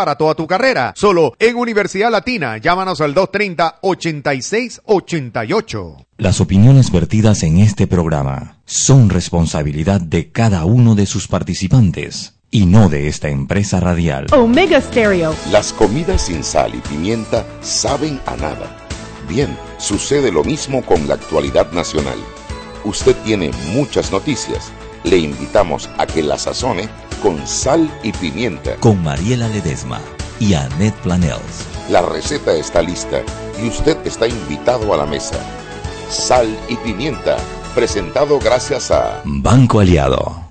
para toda tu carrera. Solo en Universidad Latina. Llámanos al 230-8688. Las opiniones vertidas en este programa son responsabilidad de cada uno de sus participantes y no de esta empresa radial. Omega Stereo. Las comidas sin sal y pimienta saben a nada. Bien, sucede lo mismo con la actualidad nacional. Usted tiene muchas noticias. Le invitamos a que la sazone con sal y pimienta. Con Mariela Ledesma y Annette Planels. La receta está lista y usted está invitado a la mesa. Sal y pimienta, presentado gracias a Banco Aliado.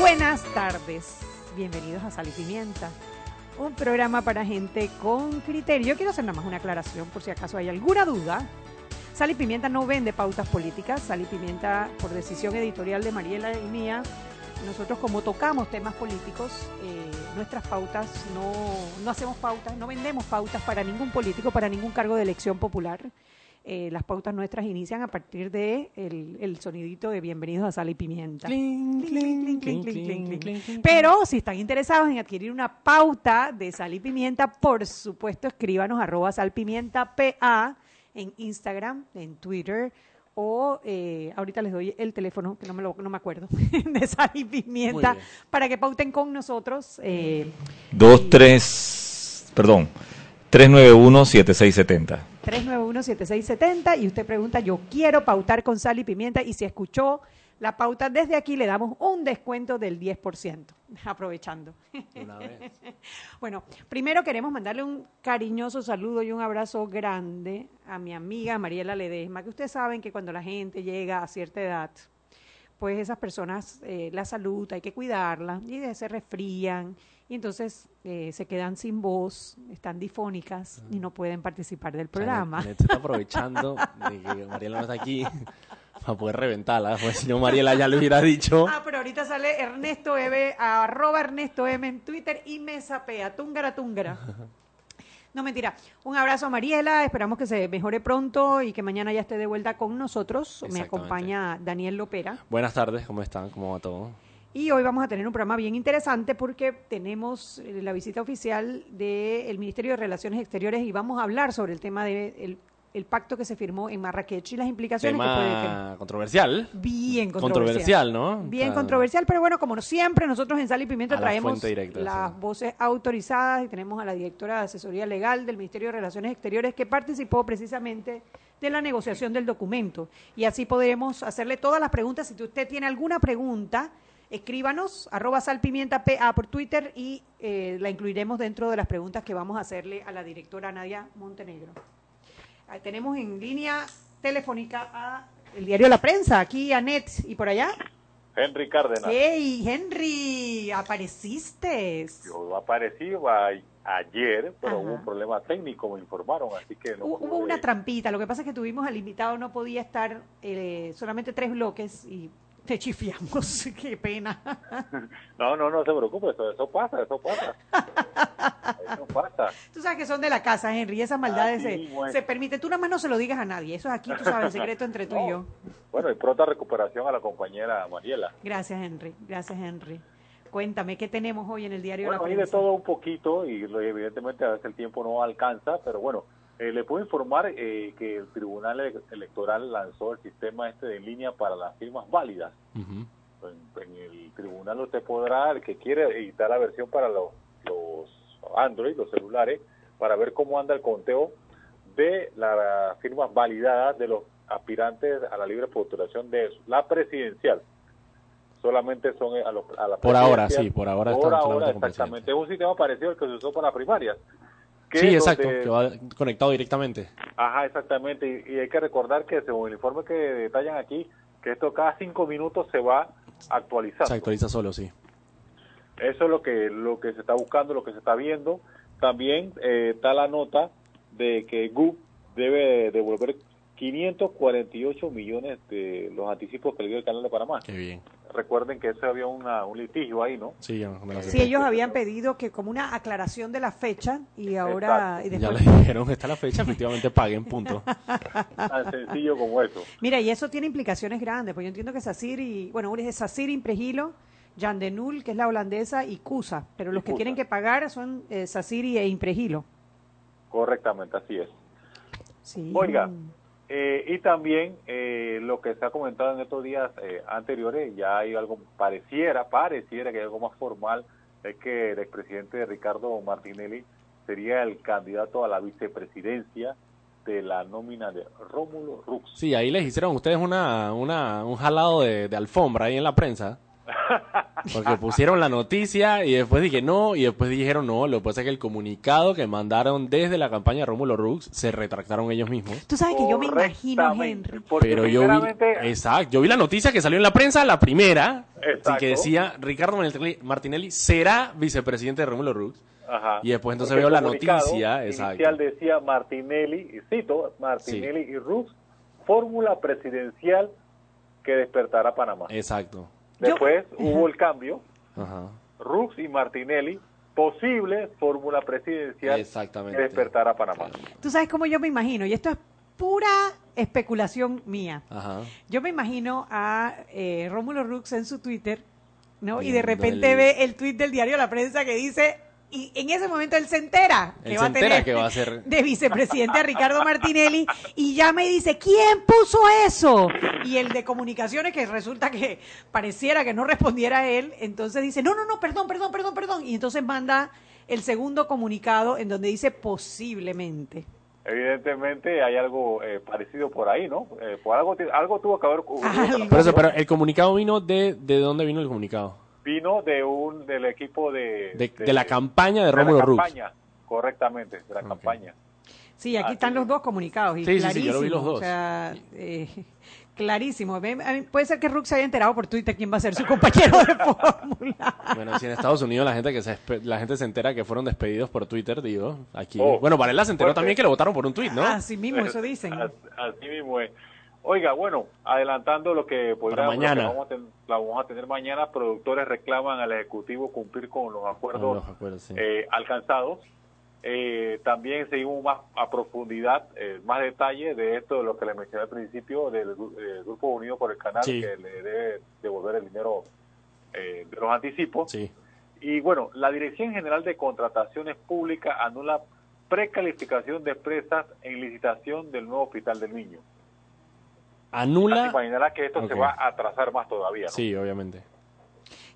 Buenas tardes, bienvenidos a Sal y Pimienta, un programa para gente con criterio. Yo quiero hacer nada más una aclaración por si acaso hay alguna duda. Sal y Pimienta no vende pautas políticas, Sal y Pimienta por decisión editorial de Mariela y mía. Nosotros como tocamos temas políticos, eh, nuestras pautas no, no hacemos pautas, no vendemos pautas para ningún político, para ningún cargo de elección popular. Eh, las pautas nuestras inician a partir de el, el sonidito de bienvenidos a Sal y Pimienta. Pero si están interesados en adquirir una pauta de sal y pimienta, por supuesto escríbanos arroba salpimienta PA en Instagram, en Twitter o eh, ahorita les doy el teléfono, que no me, lo, no me acuerdo, de sal y pimienta, para que pauten con nosotros. eh, Dos, tres, perdón, 391-7670. 391-7670 y usted pregunta, yo quiero pautar con sal y pimienta y si escuchó la pauta desde aquí le damos un descuento del 10%, aprovechando. Bueno, primero queremos mandarle un cariñoso saludo y un abrazo grande a mi amiga Mariela Ledesma, que ustedes saben que cuando la gente llega a cierta edad, pues esas personas, eh, la salud hay que cuidarla y se resfrían y entonces eh, se quedan sin voz, están difónicas y no pueden participar del programa. Se está aprovechando de que Mariela no está aquí para poder reventarla. Pues si no, Mariela ya le hubiera dicho. Ah, pero ahorita sale Ernesto M, arroba Ernesto M en Twitter y me sapea, túngara, túngara. No, mentira. Un abrazo a Mariela, esperamos que se mejore pronto y que mañana ya esté de vuelta con nosotros. Me acompaña Daniel Lopera. Buenas tardes, ¿cómo están? ¿Cómo va todo? Y hoy vamos a tener un programa bien interesante porque tenemos eh, la visita oficial del Ministerio de Relaciones Exteriores y vamos a hablar sobre el tema del el pacto que se firmó en Marrakech y las implicaciones que puede tener. Controversial. Bien controversial. Controversial, ¿no? Bien Está- controversial, pero bueno, como siempre, nosotros en Sal y Pimienta A traemos directa, las sí. voces autorizadas y tenemos a la directora de asesoría legal del Ministerio de Relaciones Exteriores que participó precisamente de la negociación del documento. Y así podremos hacerle todas las preguntas. Si usted tiene alguna pregunta, escríbanos, arroba salpimienta PA por Twitter y eh, la incluiremos dentro de las preguntas que vamos a hacerle a la directora Nadia Montenegro. Ahí tenemos en línea telefónica a el diario La Prensa, aquí Anet y por allá. Henry Cárdenas. ¡Hey, Henry! ¡Apareciste! Yo aparecí ayer, pero Ajá. hubo un problema técnico, me informaron, así que no Hu- Hubo pude- una trampita, lo que pasa es que tuvimos al invitado, no podía estar eh, solamente tres bloques y te chifiamos, qué pena. No, no, no se preocupe, eso, eso pasa, eso pasa. eso pasa. Tú sabes que son de la casa, Henry, esas maldades Ah, se, bueno. se permiten. Tú nada más no se lo digas a nadie, eso es aquí, tú sabes, el secreto entre tú y yo. Bueno, y pronta recuperación a la compañera Mariela. Gracias, Henry, gracias, Henry. Cuéntame, ¿qué tenemos hoy en el diario Bueno, La hay de todo un poquito y evidentemente a veces el tiempo no alcanza, pero bueno, eh, le puedo informar eh, que el Tribunal Ele- Electoral lanzó el sistema este de línea para las firmas válidas. En, en el tribunal usted podrá, el que quiere editar la versión para los, los Android, los celulares, para ver cómo anda el conteo de las firmas validadas de los aspirantes a la libre postulación de la presidencial. Solamente son a, los, a la Por ahora, sí, por ahora Por ahora, exactamente. Es un sistema parecido al que se usó para primarias. Que Sí, exacto, donde- que va conectado directamente. Ajá, exactamente. Y, y hay que recordar que según el informe que detallan aquí, que esto cada cinco minutos se va actualizando. Se actualiza solo, sí. Eso es lo que lo que se está buscando, lo que se está viendo. También eh, está la nota de que GUP debe devolver 548 millones de los anticipos que le dio el Canal de Panamá. Qué bien. Recuerden que ese había una, un litigio ahí, ¿no? Sí, ya me. Sí, ellos habían pedido que como una aclaración de la fecha y ahora... Y Ya les dijeron que está la fecha, efectivamente paguen, punto. Tan sencillo como eso. Mira, y eso tiene implicaciones grandes, porque yo entiendo que Sacir y, bueno, es Sacir, Impregilo, Jan de Nul, que es la holandesa, y Cusa, pero los que Cusa. tienen que pagar son eh, Sacir y- e Impregilo. Correctamente, así es. Sí. Oiga, eh, y también eh, lo que se ha comentado en estos días eh, anteriores, ya hay algo, pareciera, pareciera que hay algo más formal, es que el expresidente Ricardo Martinelli sería el candidato a la vicepresidencia de la nómina de Rómulo Rux. Sí, ahí les hicieron ustedes una, una, un jalado de, de alfombra ahí en la prensa. Porque pusieron la noticia y después dije no, y después dijeron no, lo que pasa es que el comunicado que mandaron desde la campaña de Rómulo Rux se retractaron ellos mismos. Tú sabes que yo me imagino, Henry. porque Pero yo vi, exacto, yo vi la noticia que salió en la prensa, la primera, así que decía Ricardo Martinelli, Martinelli será vicepresidente de Rómulo Rux. Ajá. Y después entonces Porque veo la noticia, exacto. Inicial decía Martinelli, y cito, Martinelli y Rux, fórmula presidencial que despertará a Panamá. Exacto. Después hubo el cambio, Ajá. Rux y Martinelli, posible fórmula presidencial Exactamente. que despertará a Panamá. Tú sabes cómo yo me imagino, y esto es pura especulación mía. Ajá. Yo me imagino a eh, Rómulo Rux en su Twitter, ¿no? Y de repente el- ve el tweet del diario La Prensa que dice, y en ese momento él se entera que Él va se a tener entera que va a ser- de vicepresidente a Ricardo Martinelli y ya me dice, ¿quién puso eso? Y el de comunicaciones que resulta que pareciera que no respondiera a él, entonces dice, no, no, no, perdón, perdón, perdón, perdón. Y entonces manda el segundo comunicado en donde dice posiblemente. Evidentemente hay algo eh, parecido por ahí, ¿no? Eh, por algo, algo tuvo que haber ocurrido. Por eso, pero el comunicado vino de, ¿de dónde vino el comunicado? Vino de un del equipo de... De, de la campaña de de la Rómulo Rux. campaña, correctamente, de la campaña. Sí, aquí Así están los dos comunicados y Sí, sí, sí, yo lo vi los dos. O sea, eh, clarísimo. Puede ser que Rux se haya enterado por Twitter quién va a ser su compañero de fórmula. Bueno, si en Estados Unidos la gente que se la gente se entera que fueron despedidos por Twitter, digo, aquí. Oh, bueno, Varela se enteró fuerte. también que lo votaron por un tweet, ¿no? Así mismo, eso dicen. As- Así mismo es. Oiga, bueno, adelantando lo que lo que mañana. vamos, a ten- la vamos a tener mañana, productores reclaman al Ejecutivo cumplir con los acuerdos Ah, los acuerdos, sí. eh, alcanzados. Eh, también seguimos más a profundidad, eh, más detalle de esto, de lo que le mencioné al principio, del eh, Grupo Unido por el Canal, Sí. que le debe devolver el dinero eh, de los anticipos. Sí. Y bueno, la Dirección General de Contrataciones Públicas anula precalificación de empresas en licitación del nuevo Hospital del Niño. Anula. imaginará que esto se va a atrasar más todavía. ¿no? Sí, obviamente.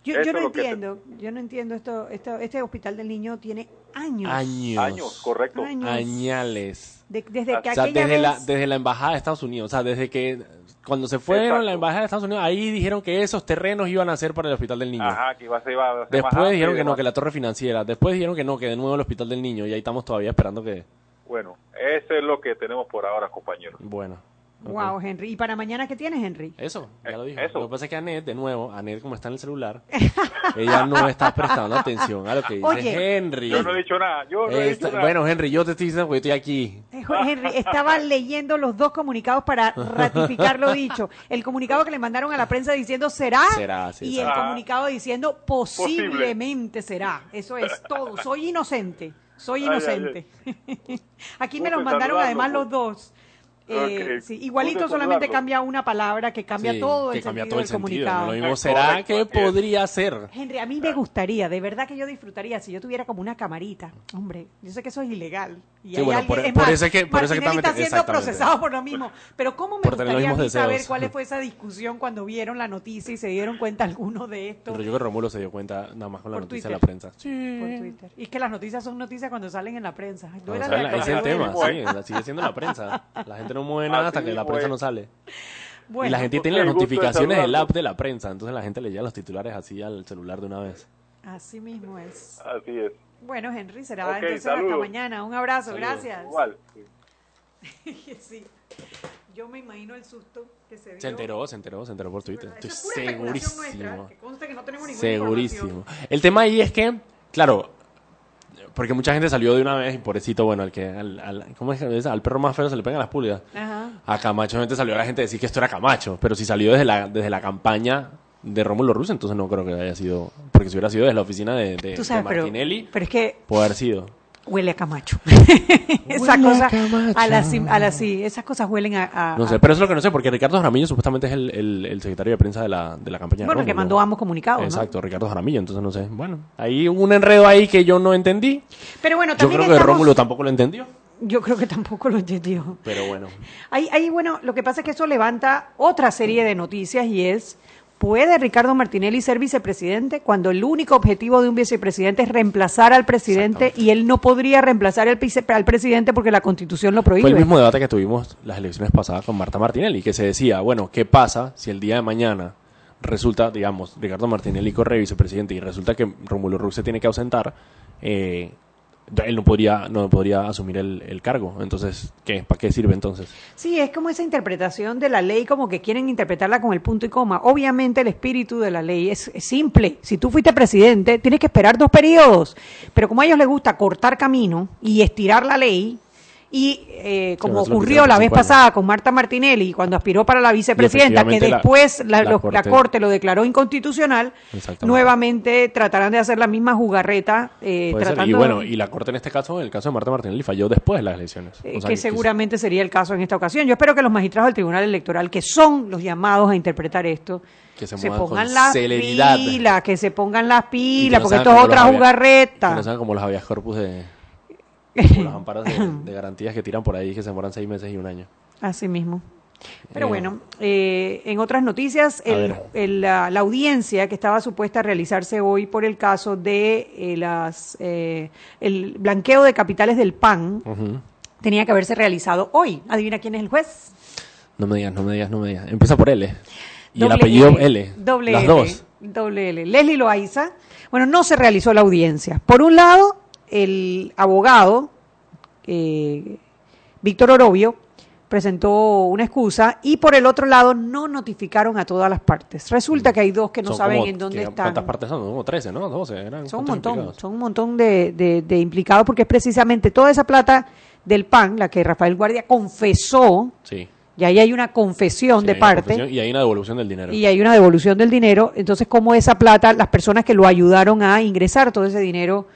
Yo, yo no te- entiendo, yo no entiendo esto, esto. Este hospital del niño tiene años. Años. Años, correcto. Años. Añales. De- desde que O sea, desde la, desde la embajada de Estados Unidos. O sea, desde que cuando se fueron Exacto. la embajada de Estados Unidos, ahí dijeron que esos terrenos iban a ser para el Hospital del Niño. Ajá, que iba a ser, iba a ser más Después dijeron que no, que la torre financiera. Después dijeron que no, que de nuevo el Hospital del Niño. Y ahí estamos todavía esperando que. Bueno, eso es lo que tenemos por ahora, compañeros. Bueno. Wow, Henry. ¿Y para mañana qué tienes, Henry? Eso, ya Eh, lo dijo. eso. Lo que pasa es que Anet, de nuevo, Anet como está en el celular, ella no está prestando atención a lo que dice Oye, Henry. Yo no he dicho nada, yo no he Esta- dicho nada. bueno, Henry, yo te estoy diciendo porque estoy aquí. Eh, Henry, estaba leyendo los dos comunicados para ratificar lo dicho. El comunicado que le mandaron a la prensa diciendo será, Será, sí, y será. el comunicado diciendo posiblemente será. Eso es todo. Soy inocente. Soy Ay, inocente. Aquí me los mandaron además los pues. Eh, sí, igualito solamente cambia una palabra que cambia Sí, todo que el cambia sentido todo el del sentido. comunicado. Lo mismo será que podría ser. Henry, a mí me gustaría, de verdad que yo disfrutaría si yo tuviera como una camarita. Hombre, yo sé que eso es ilegal. Y Sí, hay bueno, alguien- por- es por más, eso es que- por eso es que Martinelli está también- siendo procesado por lo mismo. Pero ¿cómo me Por gustaría a mí saber deseos. cuál fue esa discusión cuando vieron la noticia y se dieron cuenta algunos de esto Pero yo creo que Romulo se dio cuenta nada más con la Por noticia de la prensa. por Twitter? Y es que las noticias son noticias cuando salen en la prensa. No, o sea, la es el tema, sí, sigue siendo la prensa. La gente no mueve nada Así hasta que la prensa es. no sale. Bueno, y la gente tiene las notificaciones del app de la prensa, entonces la gente le llega los titulares así al celular de una vez. así mismo es. Así es. Bueno, Henry, será Ok, entonces hasta mañana. Un abrazo, Saludos. gracias. Igual. Sí. Yo me imagino el susto que se dio. Se enteró, se enteró, se enteró por Twitter. Estoy segurísimo. nuestra, que conste que no tenemos ninguna Segurísimo. El tema ahí es que, claro, porque mucha gente salió de una vez y pobrecito, bueno, al que al, al- ¿cómo es que al perro más feo se le pegan las pulgas. Ajá. A Camacho gente salió la gente a decir que esto era Camacho, pero si salió desde la desde la campaña de Rómulo Ruz, entonces no creo que haya sido, porque si hubiera sido desde la oficina de, de, Tú sabes, de pero, Martinelli, pero es que puede haber sido. Huele a Camacho. Esa Huele a cosa, Camacho. a la, sim- a la sí, esas cosas huelen a... a- No sé, a- pero eso es lo que no sé, porque Ricardo Jaramillo supuestamente es el, el, el secretario de prensa de la, de la campaña de bueno, que Rómulo. mandó ambos comunicados, ¿no? Exacto, Ricardo Jaramillo, entonces no sé. Bueno, hay un enredo ahí que yo no entendí. Pero bueno, Yo también creo que estamos- Rómulo tampoco lo entendió, Yo creo que tampoco lo entendió. pero bueno. Ahí, ahí, bueno, lo que pasa es que eso levanta otra serie de noticias y es, ¿puede Ricardo Martinelli ser vicepresidente cuando el único objetivo de un vicepresidente es reemplazar al presidente y él no podría reemplazar al, vice- al presidente porque la constitución lo prohíbe? Fue el mismo debate que tuvimos las elecciones pasadas con Marta Martinelli, que se decía, bueno, ¿qué pasa si el día de mañana resulta, digamos, Ricardo Martinelli corre vicepresidente y resulta que Rómulo Rux se tiene que ausentar? Eh, él no podría, no podría asumir el, el cargo. Entonces, ¿qué? ¿Para qué sirve entonces? Sí, es como esa interpretación de la ley, como que quieren interpretarla con el punto y coma. Obviamente el espíritu de la ley es, es simple. Si tú fuiste presidente, tienes que esperar dos periodos. Pero como a ellos les gusta cortar camino y estirar la ley, y eh, como ocurrió la vez pasada con Marta Martinelli, cuando aspiró para la vicepresidenta, que la- después la, la los- la Corte- lo declaró inconstitucional, nuevamente tratarán de hacer la misma jugarreta. eh, tratando Y bueno, y la Corte en este caso, en el caso de Marta Martinelli, falló después de las elecciones. eh, O sea, que seguramente sería el caso en esta ocasión. Yo espero que los magistrados del Tribunal Electoral, que son los llamados a interpretar esto, Que se se, pongan las pilas, que se pongan las pilas, no porque esto es otra jugarreta. Que no sean como los habeas corpus de... como los amparos de, de garantías que tiran por ahí que se demoran seis meses y un año. Así mismo. Pero Eh, bueno, eh, en otras noticias, el- el, la, la audiencia que estaba supuesta a realizarse hoy por el caso de eh, las eh, el blanqueo de capitales del PAN Ujú. tenía que haberse realizado hoy. Adivina quién es el juez. No me digas, no me digas, no me digas. Empieza por L. Y el Doble apellido L. Doble Las L, dos. Doble L. Leslie Loaiza. Bueno, no se realizó la audiencia. Por un lado, el abogado, eh, Víctor Orobio, presentó una excusa y por el otro lado no notificaron a todas las partes. Resulta que hay dos que no Son saben como- en dónde ¿qué- están. ¿Cuántas partes son? Como 13, ¿no? 12. Eran Son un ¿cuántos montón, implicados? son un montón de, de- de implicados porque es precisamente toda esa plata del PAN, la que Rafael Guardia confesó, Sí. y ahí hay una confesión Sí, de parte. confesión Y hay una devolución del dinero. y hay una devolución del dinero. Entonces, ¿cómo esa plata, las personas que lo ayudaron a ingresar todo ese dinero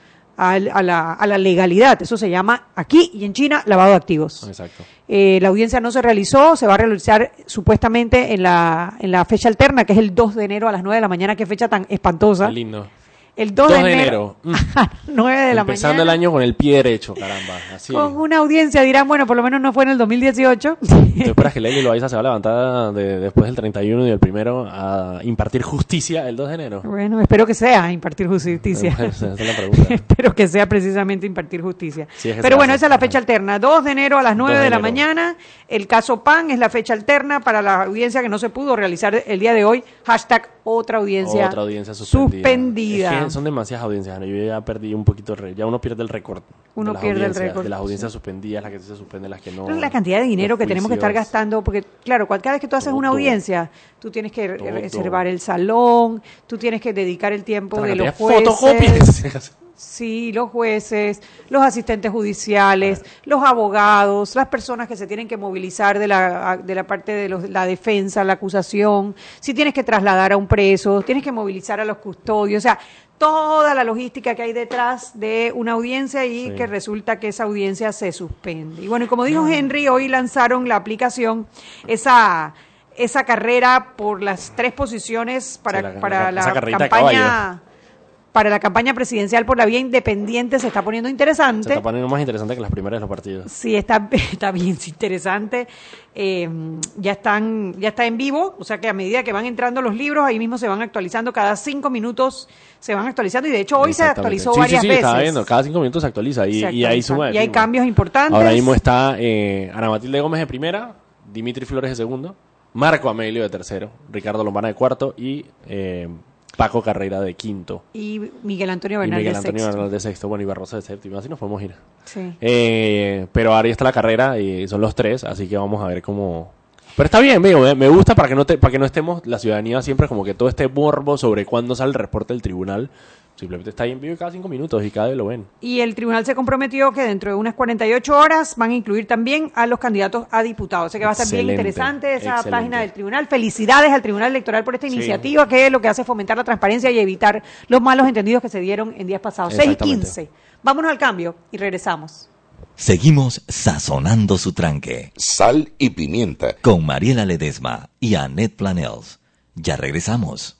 al- a, la, a la legalidad? Eso se llama aquí y en China lavado de activos. Exacto. Eh, la audiencia no se realizó, se va a realizar supuestamente en la, en la fecha alterna, que es el 2 de enero a las 9 de la mañana. Qué fecha tan espantosa. Qué lindo. El 2, 2 de de enero, enero. Mm. a las 9 de la Empezando mañana. el año con el pie derecho, caramba. Así. Con una audiencia dirán, bueno, por lo menos no fue en el 2018. ¿Tú esperas que Lely Loaiza se va a levantar de- después del 31 y del primero a impartir justicia el 2 de enero? bueno, espero que sea impartir justicia. Esa es la pregunta. Espero que sea precisamente impartir justicia. Sí, es que Pero bueno, esa es la fecha alterna. 2 de enero a las 9 2 de de la mañana. El caso PAN es la fecha alterna para la audiencia que no se pudo realizar el día de hoy. Hashtag otra audiencia, Otra audiencia suspendida. suspendida. Es que son demasiadas audiencias, Ana. Yo ya perdí un poquito, el ya uno pierde el récord. de Uno las pierde el audiencias, récord, De las sí. audiencias suspendidas, las que se suspenden, las que no. la cantidad de dinero que tenemos que estar gastando, porque claro, cada vez que tú haces una audiencia, tú tienes que Todo. reservar el salón, tú tienes que dedicar el tiempo de los jueces. fotocopias. Sí, los jueces, los asistentes judiciales, los abogados, las personas que se tienen que movilizar de la, de la parte de los- la defensa, la acusación, si tienes que trasladar a un preso, tienes que movilizar a los custodios, o sea, toda la logística que hay detrás de una audiencia y Sí. que resulta que esa audiencia se suspende. Y bueno, y como dijo Henry, hoy lanzaron la aplicación, esa esa carrera por las tres posiciones para, Sí, la- para la- campaña para la campaña presidencial por la vía independiente se está poniendo Se interesante. está poniendo más interesante que las primeras de los partidos. Sí, está, está bien interesante. Eh, ya están, ya está en vivo, o sea que a medida que van entrando los libros, ahí mismo se van actualizando, cada cinco minutos se van actualizando y de hecho hoy se actualizó Sí, varias sí, sí, veces. estaba viendo. Cada cinco minutos se actualiza y, Se y ahí suma. Y hay cambios importantes. Ahora mismo está eh, Ana Matilde Gómez de primera, Dimitri Flores de segundo, Marco Amelio de tercero, Ricardo Lombana de cuarto y eh, Paco Carreira de quinto. Y Miguel Antonio Y Bernal Miguel de Antonio sexto. Bernal de sexto, bueno, y Barroso de séptimo, así nos podemos ir. Sí. Eh, pero ahora ya está la carrera y son los tres, así que vamos a ver cómo... Pero está bien, amigo, eh, me gusta para que no te, para que no estemos la ciudadanía siempre como que todo este morbo sobre cuándo sale el reporte del tribunal. Simplemente está ahí en vivo cada cinco minutos y cada vez lo ven. Y el tribunal se comprometió que dentro de unas 48 horas van a incluir también a los candidatos a diputados. O sea que va a estar bien Excelente, interesante esa excelente. página del tribunal. Felicidades al Tribunal Electoral por esta Sí. iniciativa que lo que hace es fomentar la transparencia y evitar los malos entendidos que se dieron en días pasados. 6 y Exactamente. 15. Vámonos al cambio y regresamos. Seguimos sazonando su tranque Sal y pimienta. con Mariela Ledesma y Annette Planels. Ya regresamos.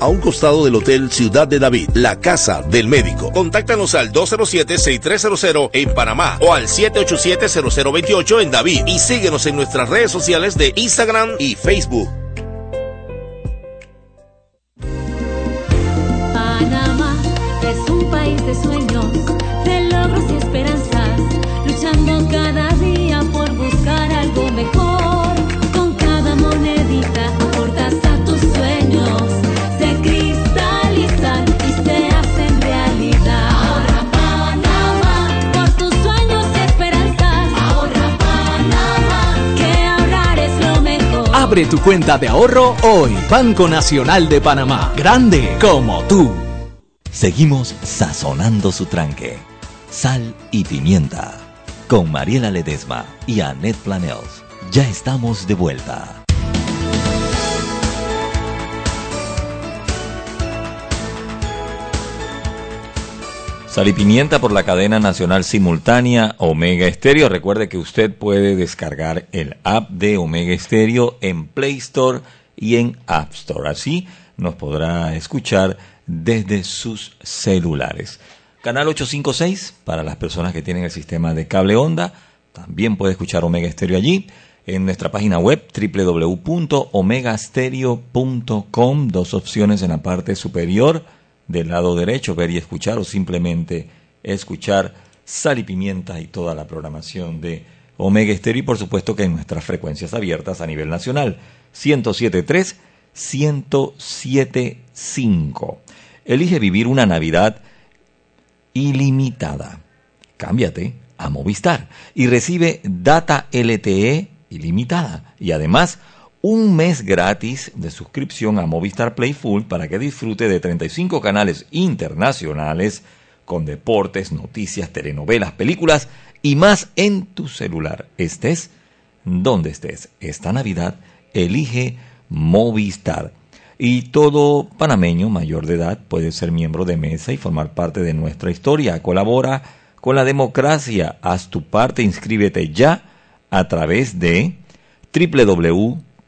a un costado del Hotel Ciudad de David. La Casa del Médico. Contáctanos al 207-6300 en Panamá o al 787-0028 en David y síguenos en nuestras redes sociales de Instagram y Facebook. Panamá es un país de sueños, Abre tu cuenta de ahorro hoy. Banco Nacional de Panamá. Grande como tú. Seguimos sazonando su tranque. Sal y pimienta. Con Mariela Ledesma y Annette Planels. Ya estamos de vuelta. Sal y pimienta por la cadena nacional simultánea Omega Estéreo. Recuerde que usted puede descargar el app de Omega Estéreo en Play Store y en App Store. Así nos podrá escuchar desde sus celulares. Canal 856 para las personas que tienen el sistema de cable onda. También puede escuchar Omega Estéreo allí. En nuestra página web www.omegastereo.com. Dos opciones en la parte superior del lado derecho, ver y escuchar o simplemente escuchar Sal y Pimienta y toda la programación de Omega Estéreo y por supuesto que en nuestras frecuencias abiertas a nivel nacional 107.3, 107.5. Elige vivir una Navidad ilimitada. Cámbiate a Movistar y recibe data LTE ilimitada y además un mes gratis de suscripción a Movistar Play Full para que disfrute de 35 canales internacionales con deportes, noticias, telenovelas, películas y más en tu celular. Estés donde estés. Esta Navidad elige Movistar. Y todo panameño mayor de edad puede ser miembro de mesa y formar parte de nuestra historia. Colabora con la democracia. Haz tu parte, inscríbete ya a través de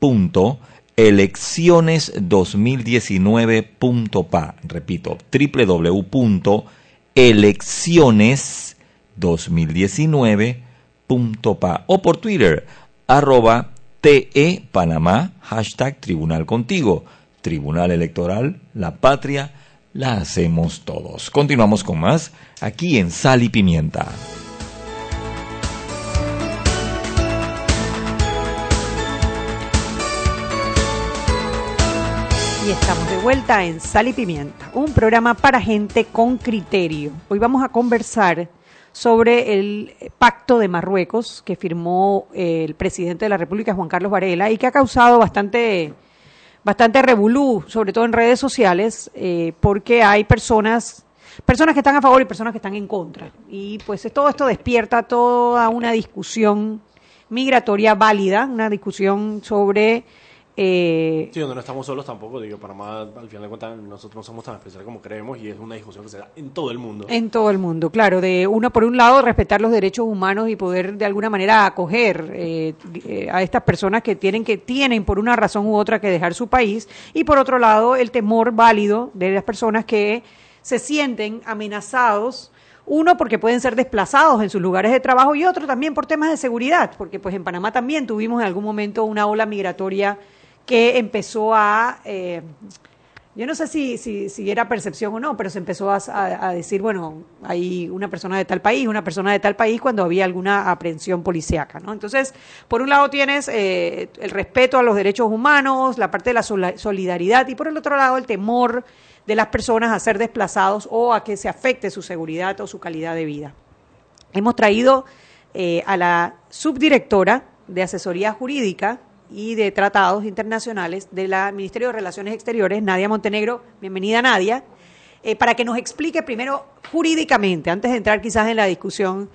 www.elecciones2019.pa. Repito, www.elecciones2019.pa o por Twitter, arroba TE hashtag Tribunal Contigo. Tribunal Electoral, la patria, la hacemos todos. Continuamos con más aquí en Sal y Pimienta. Y estamos de vuelta en Sal y Pimienta, un programa para gente con criterio. Hoy vamos a conversar sobre el pacto de Marruecos que firmó eh, el presidente de la República, Juan Carlos Varela, y que ha causado bastante, bastante revolú, sobre todo en redes sociales, eh, porque hay personas, personas que están a favor y personas que están en contra. Y pues todo esto despierta toda una discusión migratoria válida, una discusión sobre eh, Sí, donde no estamos solos tampoco, digo, Panamá, al final de cuentas, nosotros no somos tan especiales como creemos y es una discusión que se da en todo el mundo. En todo el mundo, claro. De uno por un lado respetar los derechos humanos y poder de alguna manera acoger eh, eh, a estas personas que tienen que tienen por una razón u otra que dejar su país y por otro lado el temor válido de las personas que se sienten amenazados. Uno, porque pueden ser desplazados en sus lugares de trabajo y otro también por temas de seguridad, porque pues en Panamá también tuvimos en algún momento una ola migratoria que empezó a, eh, yo no sé si, si, si, era percepción o no, pero se empezó a, a, decir, bueno, hay una persona de tal país, una persona de tal país cuando había alguna aprehensión policíaca, ¿no? Entonces, por un lado tienes eh, el respeto a los derechos humanos, la parte de la solidaridad y por el otro lado el temor de las personas a ser desplazados o a que se afecte su seguridad o su calidad de vida. Hemos traído eh, a la subdirectora de asesoría jurídica y de Tratados Internacionales del Ministerio de Relaciones Exteriores, Nadia Montenegro. Bienvenida, Nadia. Eh, para que nos explique primero jurídicamente, antes de entrar quizás en la discusión,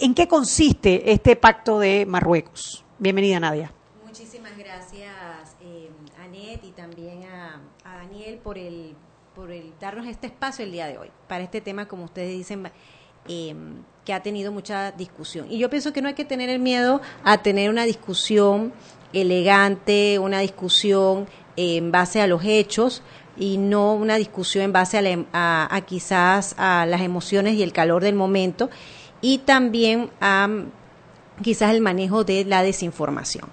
en qué consiste este pacto de Marruecos. Bienvenida, Nadia. Muchísimas gracias, eh, Anet, y también a, a, Daniel por el, por el darnos este espacio el día de hoy para este tema, como ustedes dicen. Eh, que ha tenido mucha discusión. Y yo pienso que no hay que tener el miedo a tener una discusión elegante, una discusión en base a los hechos y no una discusión en base a, la, a, a quizás a las emociones y el calor del momento y también a quizás el manejo de la desinformación.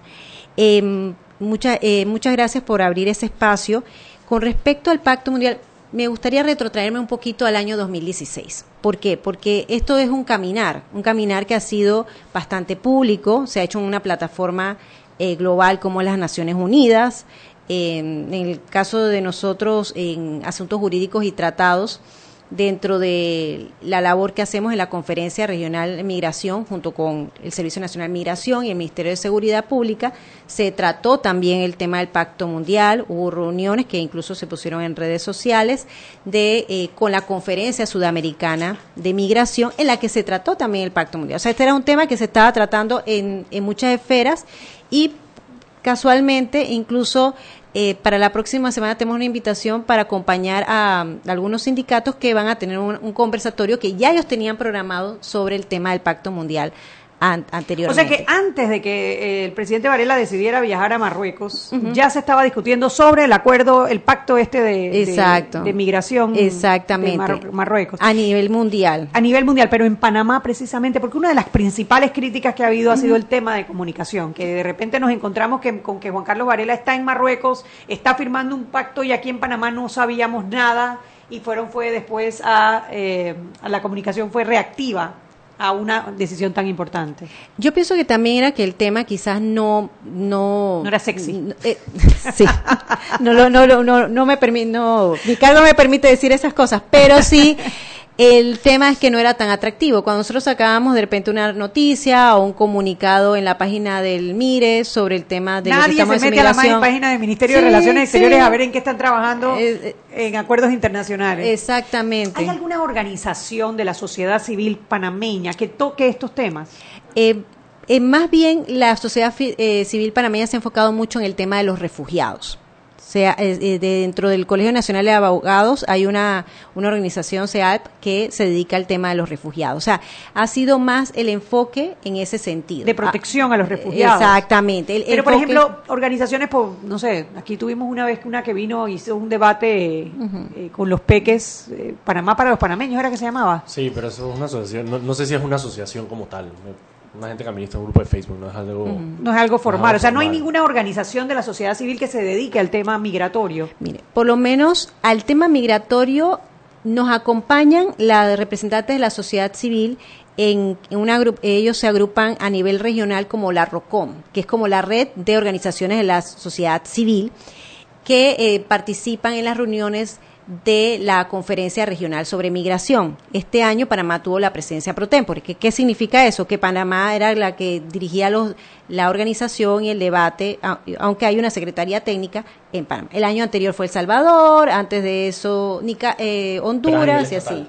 Eh, mucha, eh, muchas gracias por abrir ese espacio. Con respecto al Pacto Mundial, me gustaría retrotraerme un poquito al año 2016. ¿Por qué? Porque esto es un caminar, un caminar que ha sido bastante público, se ha hecho en una plataforma eh, global como las Naciones Unidas. Eh, en el caso de nosotros, en asuntos jurídicos y tratados, dentro de la labor que hacemos en la Conferencia Regional de Migración, junto con el Servicio Nacional de Migración y el Ministerio de Seguridad Pública, se trató también el tema del Pacto Mundial, hubo reuniones que incluso se pusieron en redes sociales de eh, con la Conferencia Sudamericana de Migración, en la que se trató también el Pacto Mundial. O sea, este era un tema que se estaba tratando en, en muchas esferas y casualmente incluso eh, para la próxima semana tenemos una invitación para acompañar a, a algunos sindicatos que van a tener un, un, conversatorio que ya ellos tenían programado sobre el tema del Pacto Mundial an anteriormente. O sea que antes de que eh, el presidente Varela decidiera viajar a Marruecos, uh -huh. ya se estaba discutiendo sobre el acuerdo, el pacto este de, Exacto. de, de migración Exactamente. de Mar Marruecos. A nivel mundial. A nivel mundial, pero en Panamá precisamente, porque una de las principales críticas que ha habido uh -huh. ha sido el tema de comunicación, que de repente nos encontramos que, con que Juan Carlos Varela está en Marruecos, está firmando un pacto y aquí en Panamá no sabíamos nada y fueron fue después a, eh, a la comunicación fue reactiva a una decisión tan importante. Yo pienso que también era que el tema quizás no no no era sexy. Eh, sí. No, no, no, no, no me permite, no, mi cargo me permite decir esas cosas, pero sí el tema es que no era tan atractivo. Cuando nosotros sacábamos de repente una noticia o un comunicado en la página del MIRE sobre el tema de Nadie los se mete a la página del Ministerio sí, de Relaciones Exteriores sí. a ver en qué están trabajando eh, en acuerdos internacionales. Exactamente. ¿Hay alguna organización de la sociedad civil panameña que toque estos temas? Eh, eh, más bien la sociedad eh, civil panameña se ha enfocado mucho en el tema de los refugiados sea, eh, dentro del Colegio Nacional de Abogados hay una, una organización, CEAP, que se dedica al tema de los refugiados. O sea, ha sido más el enfoque en ese sentido. De protección a, a los refugiados. Exactamente. El Pero, enfoque... por ejemplo, organizaciones, por, no sé, aquí tuvimos una vez una que vino y hizo un debate uh -huh. eh, con los peques, eh, Panamá para los panameños, ¿era que se llamaba? Sí, pero eso es una asociación, no, no sé si es una asociación como tal. Me una gente que administra un grupo de Facebook, no es algo... Uh -huh. No es algo formal, no o sea, no hay ninguna organización de la sociedad civil que se dedique al tema migratorio. Mire, por lo menos al tema migratorio nos acompañan las representantes de la sociedad civil en, en una ellos se agrupan a nivel regional como la ROCOM, que es como la red de organizaciones de la sociedad civil, que eh, participan en las reuniones de la conferencia regional sobre migración. Este año Panamá tuvo la presencia pro tempore. ¿Qué, qué significa eso? Que Panamá era la que dirigía los, la organización y el debate, aunque hay una secretaría técnica en Panamá. El año anterior fue El Salvador, antes de eso Nica- eh, Honduras y así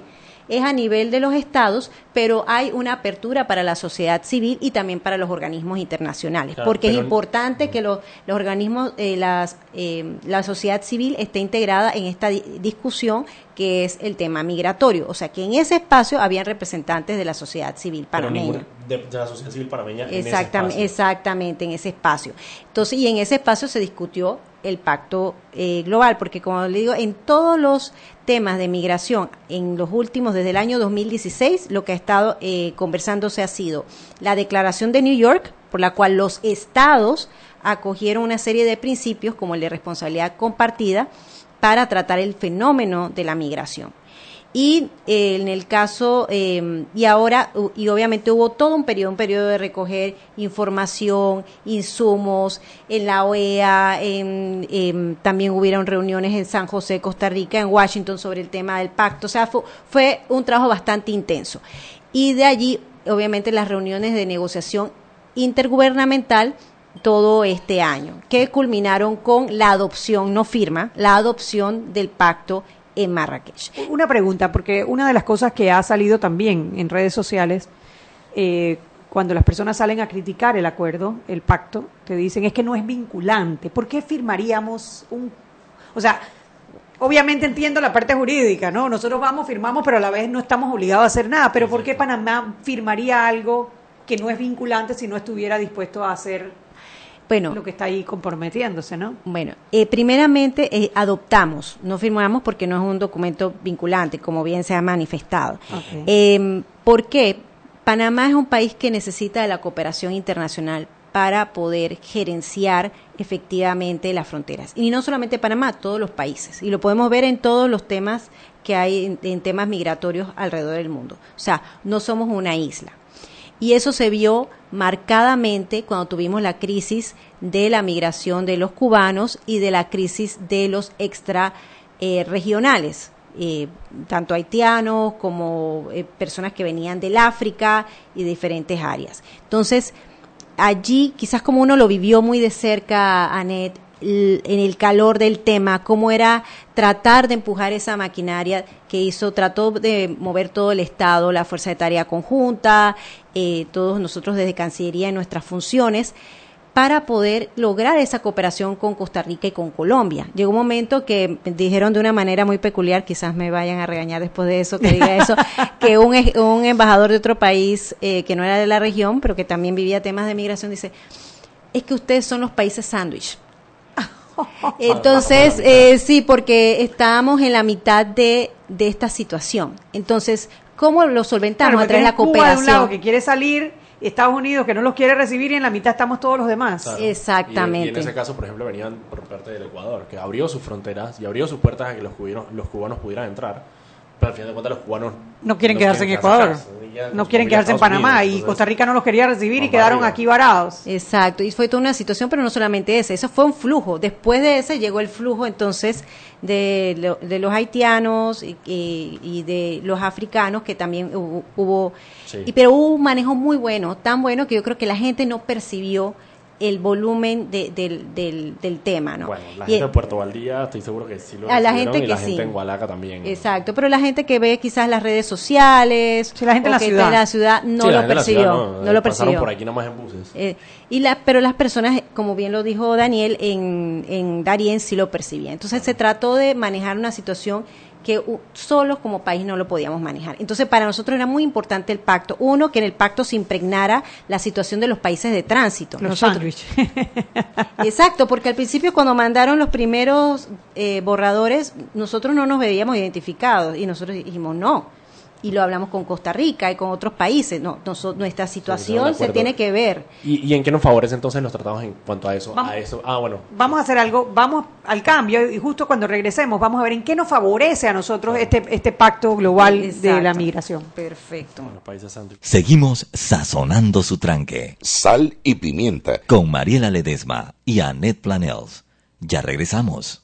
es a nivel de los estados, pero hay una apertura para la sociedad civil y también para los organismos internacionales, Claro, porque es importante que los, los organismos, eh, las, eh, la sociedad civil esté integrada en esta di- discusión que es el tema migratorio. O sea, que en ese espacio habían representantes de la sociedad civil panameña. ninguna- de, de la sociedad civil panameña en ese Exactamente, exactamente, en ese espacio. Entonces, y en ese espacio se discutió el pacto eh, global, porque como le digo, en todos los temas de migración, en los últimos, desde el año 2016, lo que ha estado eh, conversándose ha sido la declaración de New York, por la cual los estados acogieron una serie de principios como el de responsabilidad compartida para tratar el fenómeno de la migración. Y eh, en el caso, eh, y ahora, y obviamente hubo todo un periodo, un periodo de recoger información, insumos, en la OEA, en, em, también hubieron reuniones en San José, Costa Rica, en Washington sobre el tema del pacto, o sea, fu- fue un trabajo bastante intenso. Y de allí, obviamente, las reuniones de negociación intergubernamental todo este año, que culminaron con la adopción, no firma, la adopción del pacto en Marrakech. Una pregunta, porque una de las cosas que ha salido también en redes sociales, eh, cuando las personas salen a criticar el acuerdo, el pacto, te dicen es que no es vinculante. ¿Por qué firmaríamos un... O sea, obviamente entiendo la parte jurídica, ¿no? Nosotros vamos, firmamos, pero a la vez no estamos obligados a hacer nada. Pero ¿por qué Panamá firmaría algo que no es vinculante si no estuviera dispuesto a hacer bueno, lo que está ahí comprometiéndose, ¿no? Bueno, eh, primeramente eh, adoptamos, no firmamos porque no es un documento vinculante, como bien se ha manifestado. Ok. Eh, ¿Por qué? Panamá es un país que necesita de la cooperación internacional para poder gerenciar efectivamente las fronteras. Y no solamente Panamá, todos los países. Y lo podemos ver en todos los temas que hay en, en temas migratorios alrededor del mundo. O sea, no somos una isla. Y eso se vio marcadamente cuando tuvimos la crisis de la migración de los cubanos y de la crisis de los extra eh, regionales, eh, tanto haitianos como eh, personas que venían del África y diferentes áreas. Entonces, allí, quizás como uno lo vivió muy de cerca, Anet, en el calor del tema, cómo era tratar de empujar esa maquinaria que hizo, trató de mover todo el Estado, la Fuerza de Tarea Conjunta, eh, todos nosotros desde Cancillería en nuestras funciones, para poder lograr esa cooperación con Costa Rica y con Colombia. Llegó un momento que dijeron de una manera muy peculiar, quizás me vayan a regañar después de eso, que diga eso, que un, ej- un embajador de otro país eh, que no era de la región, pero que también vivía temas de migración, dice, es que ustedes son los países sándwich. Entonces, eh, sí, porque estábamos en la mitad de, de esta situación. Entonces, ¿cómo lo solventamos Claro, a través de la porque Cuba de un lado cooperación? que quiere salir, Estados Unidos que no los quiere recibir y en la mitad estamos todos los demás. Claro. Exactamente. Y, y en ese caso, por ejemplo, venían por parte del Ecuador, que abrió sus fronteras y abrió sus puertas a que los cubanos, los cubanos pudieran entrar. Pero al final de cuentas, los cubanos No quieren no quedarse en Ecuador. Ya No quieren quedarse en Panamá y Costa Rica no los quería recibir y quedaron arriba. aquí varados. Exacto, y fue toda una situación, pero no solamente ese, eso fue un flujo. Después de ese llegó el flujo entonces de, lo- de los haitianos y, y- y de los africanos, que también hubo, hubo- Sí. y, pero hubo un manejo muy bueno, tan bueno que yo creo que la gente no percibió el volumen de- del, del, del tema, ¿no? Bueno, la Y- gente de Puerto Valdía, estoy seguro que sí lo A la gente y la que gente sí. en Hualaca también. Exacto, pero la gente que ve quizás las redes sociales, Sí, la gente en la que ciudad. está en la ciudad no Sí, la lo gente la percibió, ciudad no, eh, lo pasaron percibió. por aquí nomás en buses. Eh, y la, pero las personas, como bien lo dijo Daniel, en, en Darien sí lo percibían. Entonces se trató de manejar una situación que solos como país no lo podíamos manejar. Entonces para nosotros era muy importante el pacto. Uno, que en el pacto se impregnara la situación de los países de tránsito. Los Nosotros- sándwiches. Exacto, porque al principio cuando mandaron los primeros eh, borradores, nosotros no nos veíamos identificados y nosotros dijimos no. Y lo hablamos con Costa Rica y con otros países. No, nuestra situación se tiene que ver. ¿Y, y en qué nos favorece entonces los tratados en cuanto a eso? Vamos- A eso. Ah, bueno. Vamos a hacer algo, vamos al cambio y justo cuando regresemos vamos a ver en qué nos favorece a nosotros este, este pacto global de la migración. Perfecto. Países. Seguimos sazonando su tranque Sal y pimienta. con Mariela Ledesma y Annette Planels. Ya regresamos.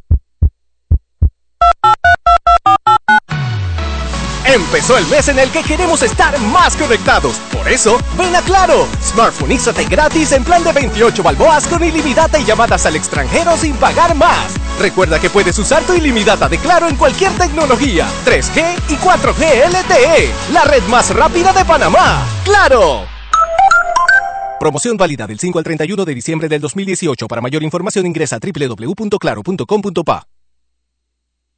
Empezó el mes en el que queremos estar más conectados. Por eso, ven a Claro. Smartphoneízate gratis en plan de 28 balboas con ilimitada y llamadas al extranjero sin pagar más. Recuerda que puedes usar tu ilimitada de Claro en cualquier tecnología, 3G y 4G LTE. La red más rápida de Panamá. ¡Claro! Promoción válida del 5 al 31 de diciembre del 2018. Para mayor información ingresa a www.claro.com.pa.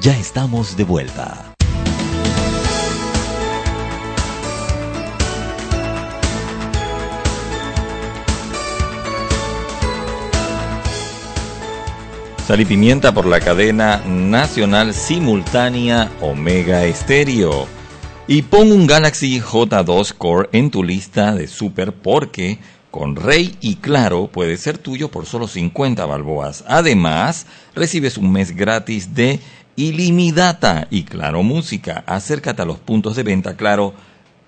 Ya estamos de vuelta. Sal y pimienta por la cadena nacional simultánea Omega Estéreo. Y pon un Galaxy J2 Core en tu lista de super porque con Rey y Claro puede ser tuyo por solo 50 balboas. Además, recibes un mes gratis de ilimitada y Claro Música. Acércate a los puntos de venta Claro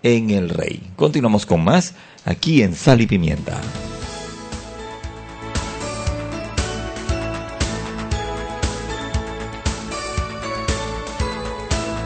en el Rey. Continuamos con más aquí en Sal y Pimienta.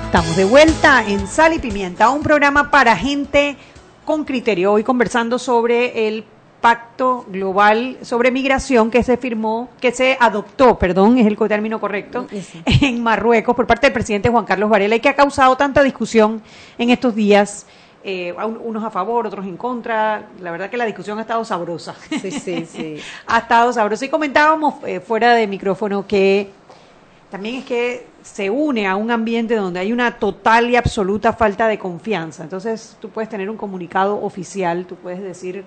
Estamos de vuelta en Sal y Pimienta, un programa para gente con criterio. Hoy conversando sobre el pacto global sobre migración que se firmó, que se adoptó, perdón, es el término correcto, en Marruecos por parte del presidente Juan Carlos Varela y que ha causado tanta discusión en estos días. Eh, unos a favor, otros en contra. La verdad que la discusión ha estado sabrosa. Sí, sí, sí. ha estado sabrosa. Y comentábamos eh, fuera de micrófono que también es que se une a un ambiente donde hay una total y absoluta falta de confianza. Entonces tú puedes tener un comunicado oficial, tú puedes decir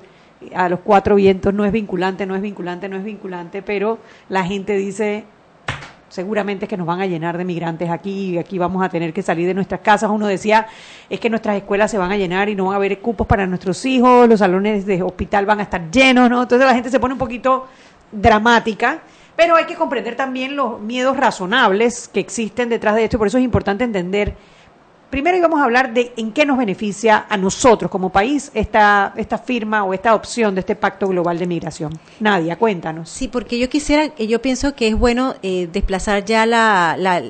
a los cuatro vientos no es vinculante, no es vinculante, no es vinculante, pero la gente dice seguramente que nos van a llenar de migrantes aquí y aquí vamos a tener que salir de nuestras casas. Uno decía, es que nuestras escuelas se van a llenar y no van a haber cupos para nuestros hijos, los salones de hospital van a estar llenos, ¿no? Entonces la gente se pone un poquito dramática pero hay que comprender también los miedos razonables que existen detrás de esto, por eso es importante entender. Primero íbamos a hablar de en qué nos beneficia a nosotros como país esta, esta firma o esta opción de este pacto global de migración. Nadia, cuéntanos. Sí, porque yo quisiera, yo pienso que es bueno eh, desplazar ya la, la,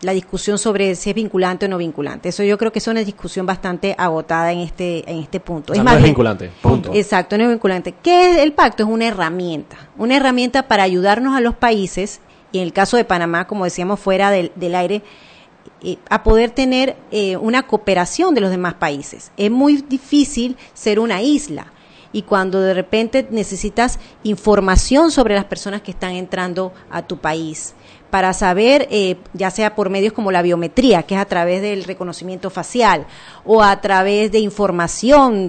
la, discusión sobre si es vinculante o no vinculante. Eso yo creo que es una discusión bastante agotada en este, en este punto. es más, no es vinculante, punto. Exacto, no es vinculante. ¿Qué es el pacto? Es una herramienta, una herramienta para ayudarnos a los países, y en el caso de Panamá, como decíamos fuera del, del aire, eh, a poder tener eh, una cooperación de los demás países. Es muy difícil ser una isla y cuando de repente necesitas información sobre las personas que están entrando a tu país para saber, eh, ya sea por medios como la biometría, que es a través del reconocimiento facial, o a través de información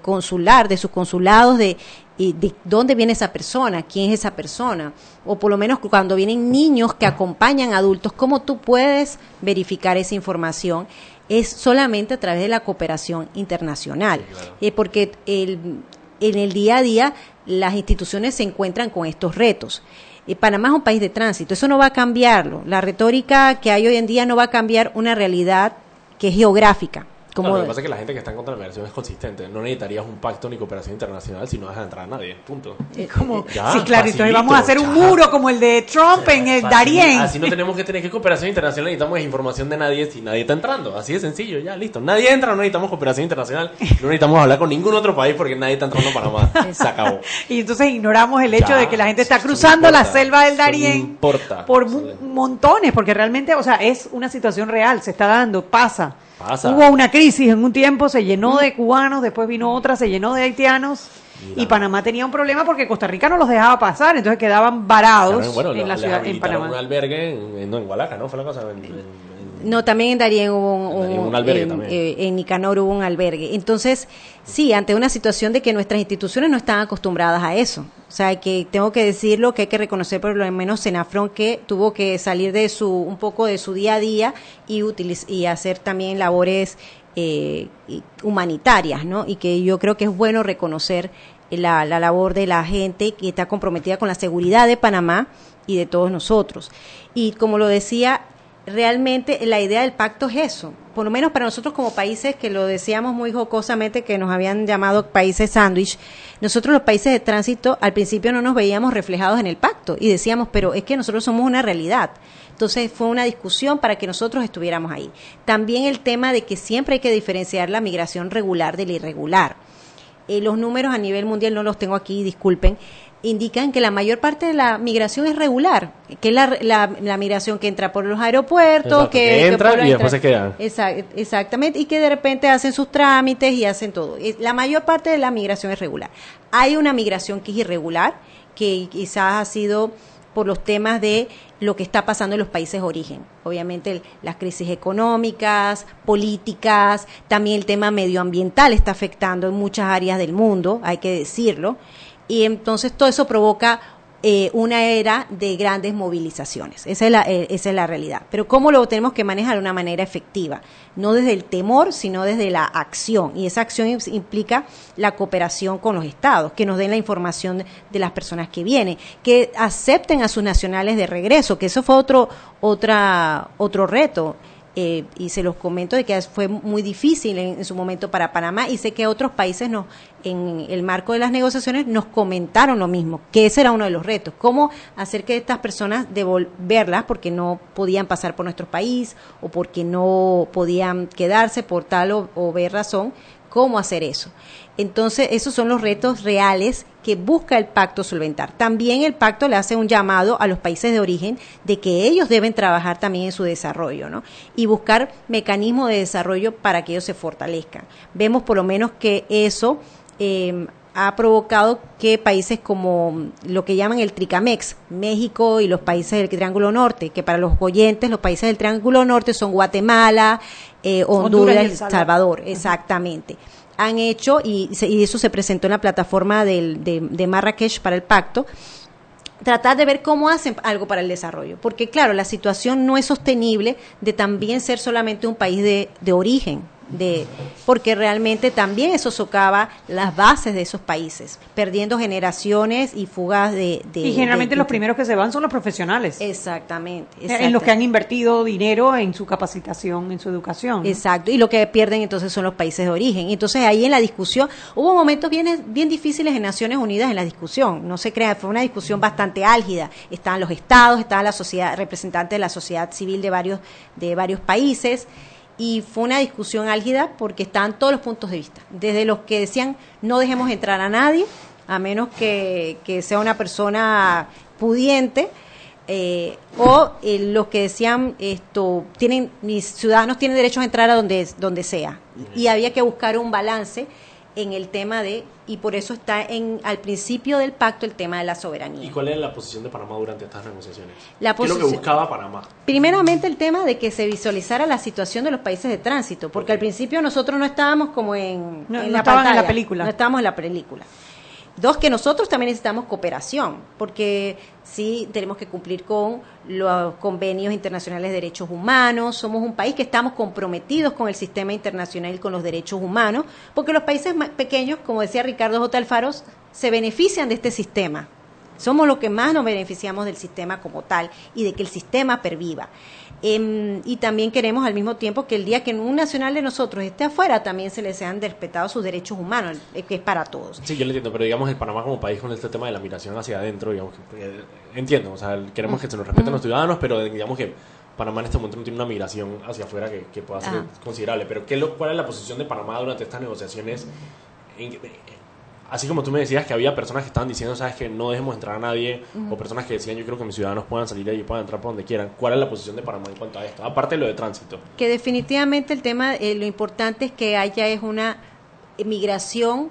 consular, de sus consulados, de y de dónde viene esa persona, quién es esa persona, o por lo menos cuando vienen niños que acompañan a adultos, cómo tú puedes verificar esa información, es solamente a través de la cooperación internacional, eh, porque el, en el día a día las instituciones se encuentran con estos retos. Eh, Panamá es un país de tránsito, eso no va a cambiarlo. La retórica que hay hoy en día no va a cambiar una realidad que es geográfica. Como, lo que pasa es que la gente que está en contra de la migración es consistente. No necesitarías un pacto ni cooperación internacional si no dejas entrar a nadie. Punto. Como, Ya, sí, claro, entonces vamos a hacer un ya. muro como el de Trump en el Así- Darién. Así no tenemos que tener que cooperación internacional, necesitamos información de nadie si nadie está entrando. Así de sencillo, ya, listo. Nadie entra, no necesitamos cooperación internacional, no necesitamos hablar con ningún otro país porque nadie está entrando a Panamá. Se acabó. Y entonces ignoramos el hecho Ya, de que la gente está cruzando la selva del Darién importa. por montones, porque realmente, o sea, es una situación real, se está dando, pasa. Pasa. Hubo una crisis en un tiempo, se llenó de cubanos, después vino otra, se llenó de haitianos. Y Panamá tenía un problema porque Costa Rica no los dejaba pasar, entonces quedaban varados Claro, bueno, en la ciudad, en Panamá. un albergue en, en, no, en Hualaca, ¿no? Fue la cosa. En- No, también en Darien hubo un, Darien un albergue en, también. eh, en Nicanor hubo un albergue. Entonces, sí, ante una situación de que nuestras instituciones no están acostumbradas a eso. O sea, que tengo que decirlo, que hay que reconocer por lo menos Senafron que tuvo que salir de su, un poco de su día a día y, utiliz- y hacer también labores eh, humanitarias, ¿no? Y que yo creo que es bueno reconocer la, la labor de la gente que está comprometida con la seguridad de Panamá y de todos nosotros. Y como lo decía, realmente la idea del pacto es eso. Por lo menos para nosotros como países, que lo decíamos muy jocosamente, que nos habían llamado países sándwich, nosotros los países de tránsito al principio no nos veíamos reflejados en el pacto y decíamos, pero es que nosotros somos una realidad. Entonces fue una discusión para que nosotros estuviéramos ahí. También el tema de que siempre hay que diferenciar la migración regular de la irregular. Eh, los números a nivel mundial no los tengo aquí, disculpen, indican que la mayor parte de la migración es regular, que es la, la- la migración que entra por los aeropuertos, Exacto, que, por- y después se quedan. Exa- exactamente, y que de repente hacen sus trámites y hacen todo. La mayor parte de la migración es regular. Hay una migración que es irregular, que quizás ha sido por los temas de lo que está pasando en los países de origen. Obviamente el- las crisis económicas, políticas, también el tema medioambiental está afectando en muchas áreas del mundo, hay que decirlo. Y entonces todo eso provoca eh, una era de grandes movilizaciones. Esa es, la, eh, esa es la realidad. Pero ¿cómo lo tenemos que manejar de una manera efectiva? No desde el temor, sino desde la acción. Y esa acción im- implica la cooperación con los estados, que nos den la información de, de las personas que vienen, que acepten a sus nacionales de regreso, que eso fue otro, otra, otro reto. Eh, y se los comento de que fue muy difícil en, su momento para Panamá y sé que otros países nos, en el marco de las negociaciones nos comentaron lo mismo, que ese era uno de los retos, cómo hacer que estas personas devolverlas porque no podían pasar por nuestro país o porque no podían quedarse por tal o, o ver razón, cómo hacer eso. Entonces, esos son los retos reales que busca el pacto solventar. También el pacto le hace un llamado a los países de origen de que ellos deben trabajar también en su desarrollo, ¿no? Y buscar mecanismos de desarrollo para que ellos se fortalezcan. Vemos por lo menos que eso eh, ha provocado que países como lo que llaman el Tricamex, México y los países del Triángulo Norte, que para los oyentes los países del Triángulo Norte son Guatemala, eh, Honduras, Honduras y El. Salvador, exactamente. Han hecho, y, se- y eso se presentó en la plataforma del- de, Marrakech para el pacto, tratar de ver cómo hacen algo para el desarrollo. Porque claro, la situación no es sostenible de también ser solamente un país de, de origen, de, porque realmente también eso socava las bases de esos países, perdiendo generaciones y fugas de... de- Y generalmente de- los primeros que se van son los profesionales. Exactamente. En los que han invertido dinero en su capacitación, en su educación. ¿no? Exacto, y lo que pierden entonces son los países de origen. Entonces ahí en la discusión, hubo momentos bien, bien difíciles en Naciones Unidas en la discusión, no se crea, fue una discusión bastante álgida. Estaban los estados, estaba la sociedad, representantes de la sociedad civil de varios, de varios países, y fue una discusión álgida porque estaban todos los puntos de vista, desde los que decían no dejemos entrar a nadie, a menos que, que sea una persona pudiente, eh, o eh, los que decían esto tienen mis ciudadanos tienen derecho a entrar a donde donde sea y había que buscar un balance en el tema de y por eso está en al principio del pacto el tema de la soberanía ¿Y cuál era la posición de Panamá durante estas negociaciones? La ¿Qué es lo que posición- buscaba Panamá? Primeramente el tema de que se visualizara la situación de los países de tránsito, porque al principio nosotros no estábamos como en, No- en no la estaban en la película. No estábamos en la película. Dos, que nosotros también necesitamos cooperación, porque sí tenemos que cumplir con los convenios internacionales de derechos humanos, somos un país que estamos comprometidos con el sistema internacional y con los derechos humanos, porque los países más pequeños, como decía Ricardo J. Alfaro, se benefician de este sistema. Somos los que más nos beneficiamos del sistema como tal y de que el sistema perviva. Em, y también queremos al mismo tiempo que el día que un nacional de nosotros esté afuera, también se les sean respetados sus derechos humanos, eh, que es para todos. Sí, yo lo entiendo, pero digamos el Panamá como país con este tema de la migración hacia adentro, digamos eh, entiendo, o sea, queremos que se nos respeten los ciudadanos, pero digamos que Panamá en este momento no tiene una migración hacia afuera que, que pueda ser Ajá. considerable. Pero ¿qué ¿cuál es la posición de Panamá durante estas negociaciones? En- así como tú me decías que había personas que estaban diciendo, sabes que no dejemos entrar a nadie, o personas que decían, yo creo que mis ciudadanos puedan salir ahí y puedan entrar por donde quieran. ¿Cuál es la posición de Panamá en cuanto a esto? Aparte de lo de tránsito. que definitivamente el tema, eh, lo importante es que haya es una migración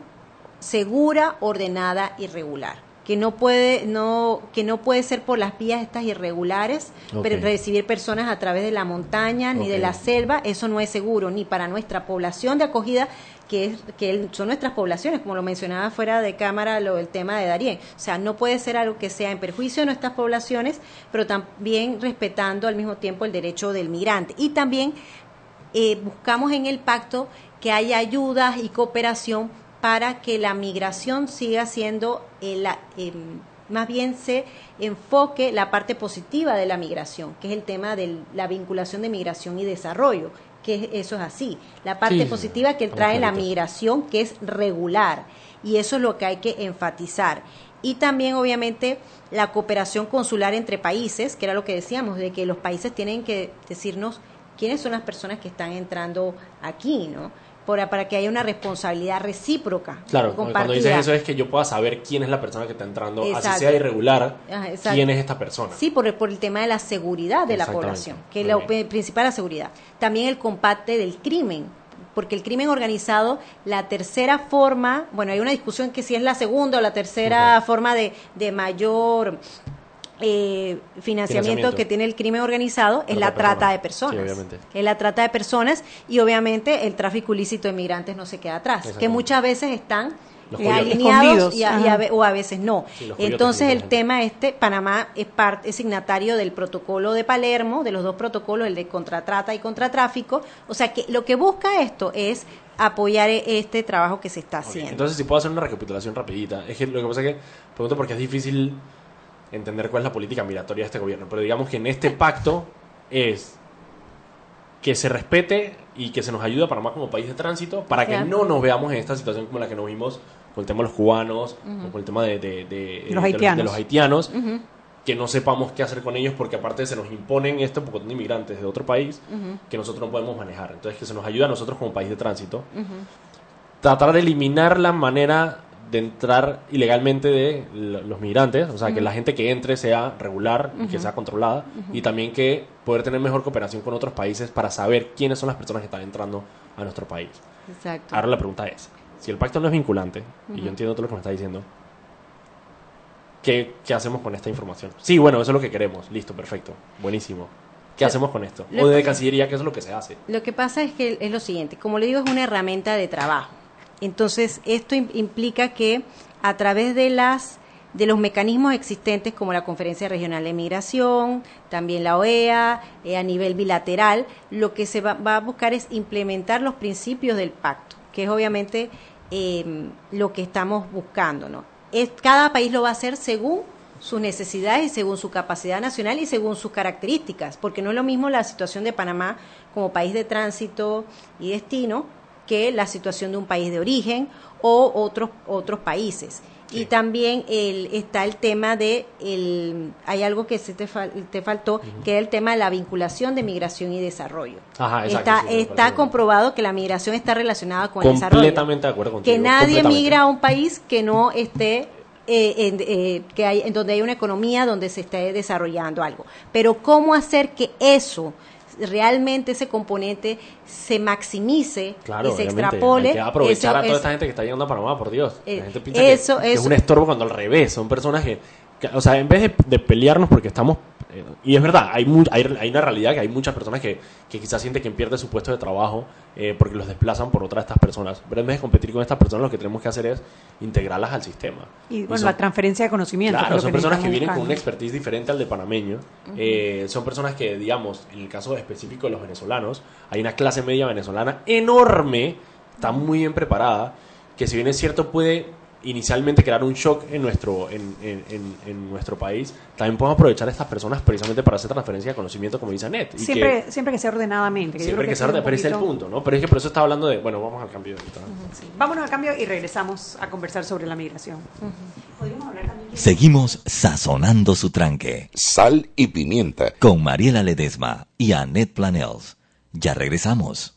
segura, ordenada y regular que no puede no que no puede ser por las vías estas irregulares pero recibir personas a través de la montaña ni de la selva eso no es seguro ni para nuestra población de acogida que que son nuestras poblaciones como lo mencionaba fuera de cámara lo el tema de Darien o sea no puede ser algo que sea en perjuicio de nuestras poblaciones pero también respetando al mismo tiempo el derecho del migrante. Y también eh, buscamos en el pacto que haya ayudas y cooperación para que la migración siga siendo eh, la, eh, más bien se enfoque la parte positiva de la migración, que es el tema de la vinculación de migración y desarrollo, que es- eso es así. La parte Sí, positiva que trae la migración, que es regular, y eso es lo que hay que enfatizar. Y también, obviamente, la cooperación consular entre países, que era lo que decíamos, de que los países tienen que decirnos quiénes son las personas que están entrando aquí, ¿no? Para, para que haya una responsabilidad recíproca. Claro, cuando dices eso es que yo pueda saber quién es la persona que está entrando, así sea irregular, Ajá, quién es esta persona. Sí, por, el- por el tema de la seguridad de la población, que es la principal la seguridad. También el combate del crimen, porque el crimen organizado, la tercera forma, bueno, hay una discusión que si es la segunda o la tercera forma de, de mayor eh, financiamiento, Financiamiento. que tiene el crimen organizado es la trata de personas. Sí, obviamente. Es la trata de personas y obviamente el tráfico ilícito de migrantes no se queda atrás, que muchas veces están eh, alineados y a- y o a veces no. Sí, Entonces el tema este, Panamá es, parte, es signatario del protocolo de Palermo, de los dos protocolos, el de contratrata y contratráfico. O sea que lo que busca esto es apoyar e- este trabajo que se está haciendo. Entonces, si puedo hacer una recapitulación rapidita. Es que lo que pasa es que, pregunto porque es difícil entender cuál es la política migratoria de este gobierno. Pero digamos que en este pacto es que se respete y que se nos ayude a Panamá como país de tránsito para que no nos veamos en esta situación como la que nos vimos con el tema de los cubanos o con el tema de, de- de- Los haitianos. los que no sepamos qué hacer con ellos porque aparte se nos imponen este poco de inmigrantes de otro país que nosotros no podemos manejar. Entonces que se nos ayude a nosotros como país de tránsito tratar de eliminar la manera de entrar ilegalmente de los migrantes, o sea, que la gente que entre sea regular y que sea controlada, y también que poder tener mejor cooperación con otros países para saber quiénes son las personas que están entrando a nuestro país. Exacto. Ahora la pregunta es, si el pacto no es vinculante, y yo entiendo todo lo que me está diciendo, ¿qué, qué hacemos con esta información? Sí, bueno, eso es lo que queremos, listo, perfecto, buenísimo. ¿Qué hacemos con esto? O de Cancillería, ¿qué es lo que se hace? Lo que pasa es que es lo siguiente, como le digo, es una herramienta de trabajo. Entonces, esto im- implica que a través de las de los mecanismos existentes como la Conferencia Regional de Migración, también la OEA, eh, a nivel bilateral, lo que se va, va a buscar es implementar los principios del pacto, que es obviamente eh, lo que estamos buscando, ¿no? Es, cada país lo va a hacer según sus necesidades y según su capacidad nacional y según sus características, porque no es lo mismo la situación de Panamá como país de tránsito y destino que la situación de un país de origen o otros otros países. Y también el, está el tema de, el, hay algo que se te, fal- te faltó, que es el tema de la vinculación de migración y desarrollo. Ajá, exacto, está sí, está comprobado que la migración está relacionada con el desarrollo Completamente de acuerdo contigo. que nadie migra a un país que no esté eh, en, eh, que hay, en donde hay una economía donde se esté desarrollando algo pero cómo hacer que eso realmente ese componente se maximice Claro, y se extrapole Hay que aprovechar eso a toda es- esta gente que está llegando a Panamá, por Dios. Eh, la gente piensa que- eso- que, es eso- un estorbo cuando al revés. Son personas que, que- o sea, en vez de, de pelearnos porque estamos... eh, y es verdad, hay, mu- hay, hay una realidad que hay muchas personas que, que quizás sienten que pierden su puesto de trabajo eh, porque los desplazan por otras de estas personas. Pero en vez de competir con estas personas, lo que tenemos que hacer es integrarlas al sistema. Y bueno, son- la transferencia de conocimiento. Claro, son que personas que vienen con un buscar, expertise diferente al de panameño. Eh, son personas que, digamos, en el caso específico de los venezolanos, hay una clase media venezolana enorme, está muy bien preparada, que si bien es cierto puede inicialmente crear un shock en nuestro, en, en- en- en nuestro país, también podemos aprovechar a estas personas precisamente para hacer transferencia de conocimiento, como dice Anet. y Siempre, que, siempre que sea ordenadamente. que yo siempre creo que se ese es orde, un pero es el punto, ¿no? Pero es que por eso estaba hablando de, bueno, vamos al cambio. Vámonos al cambio y regresamos a conversar sobre la migración. Podríamos hablar también Seguimos sazonando su tranque. Sal y pimienta. Con Mariela Ledesma y Annette Planels. Ya regresamos.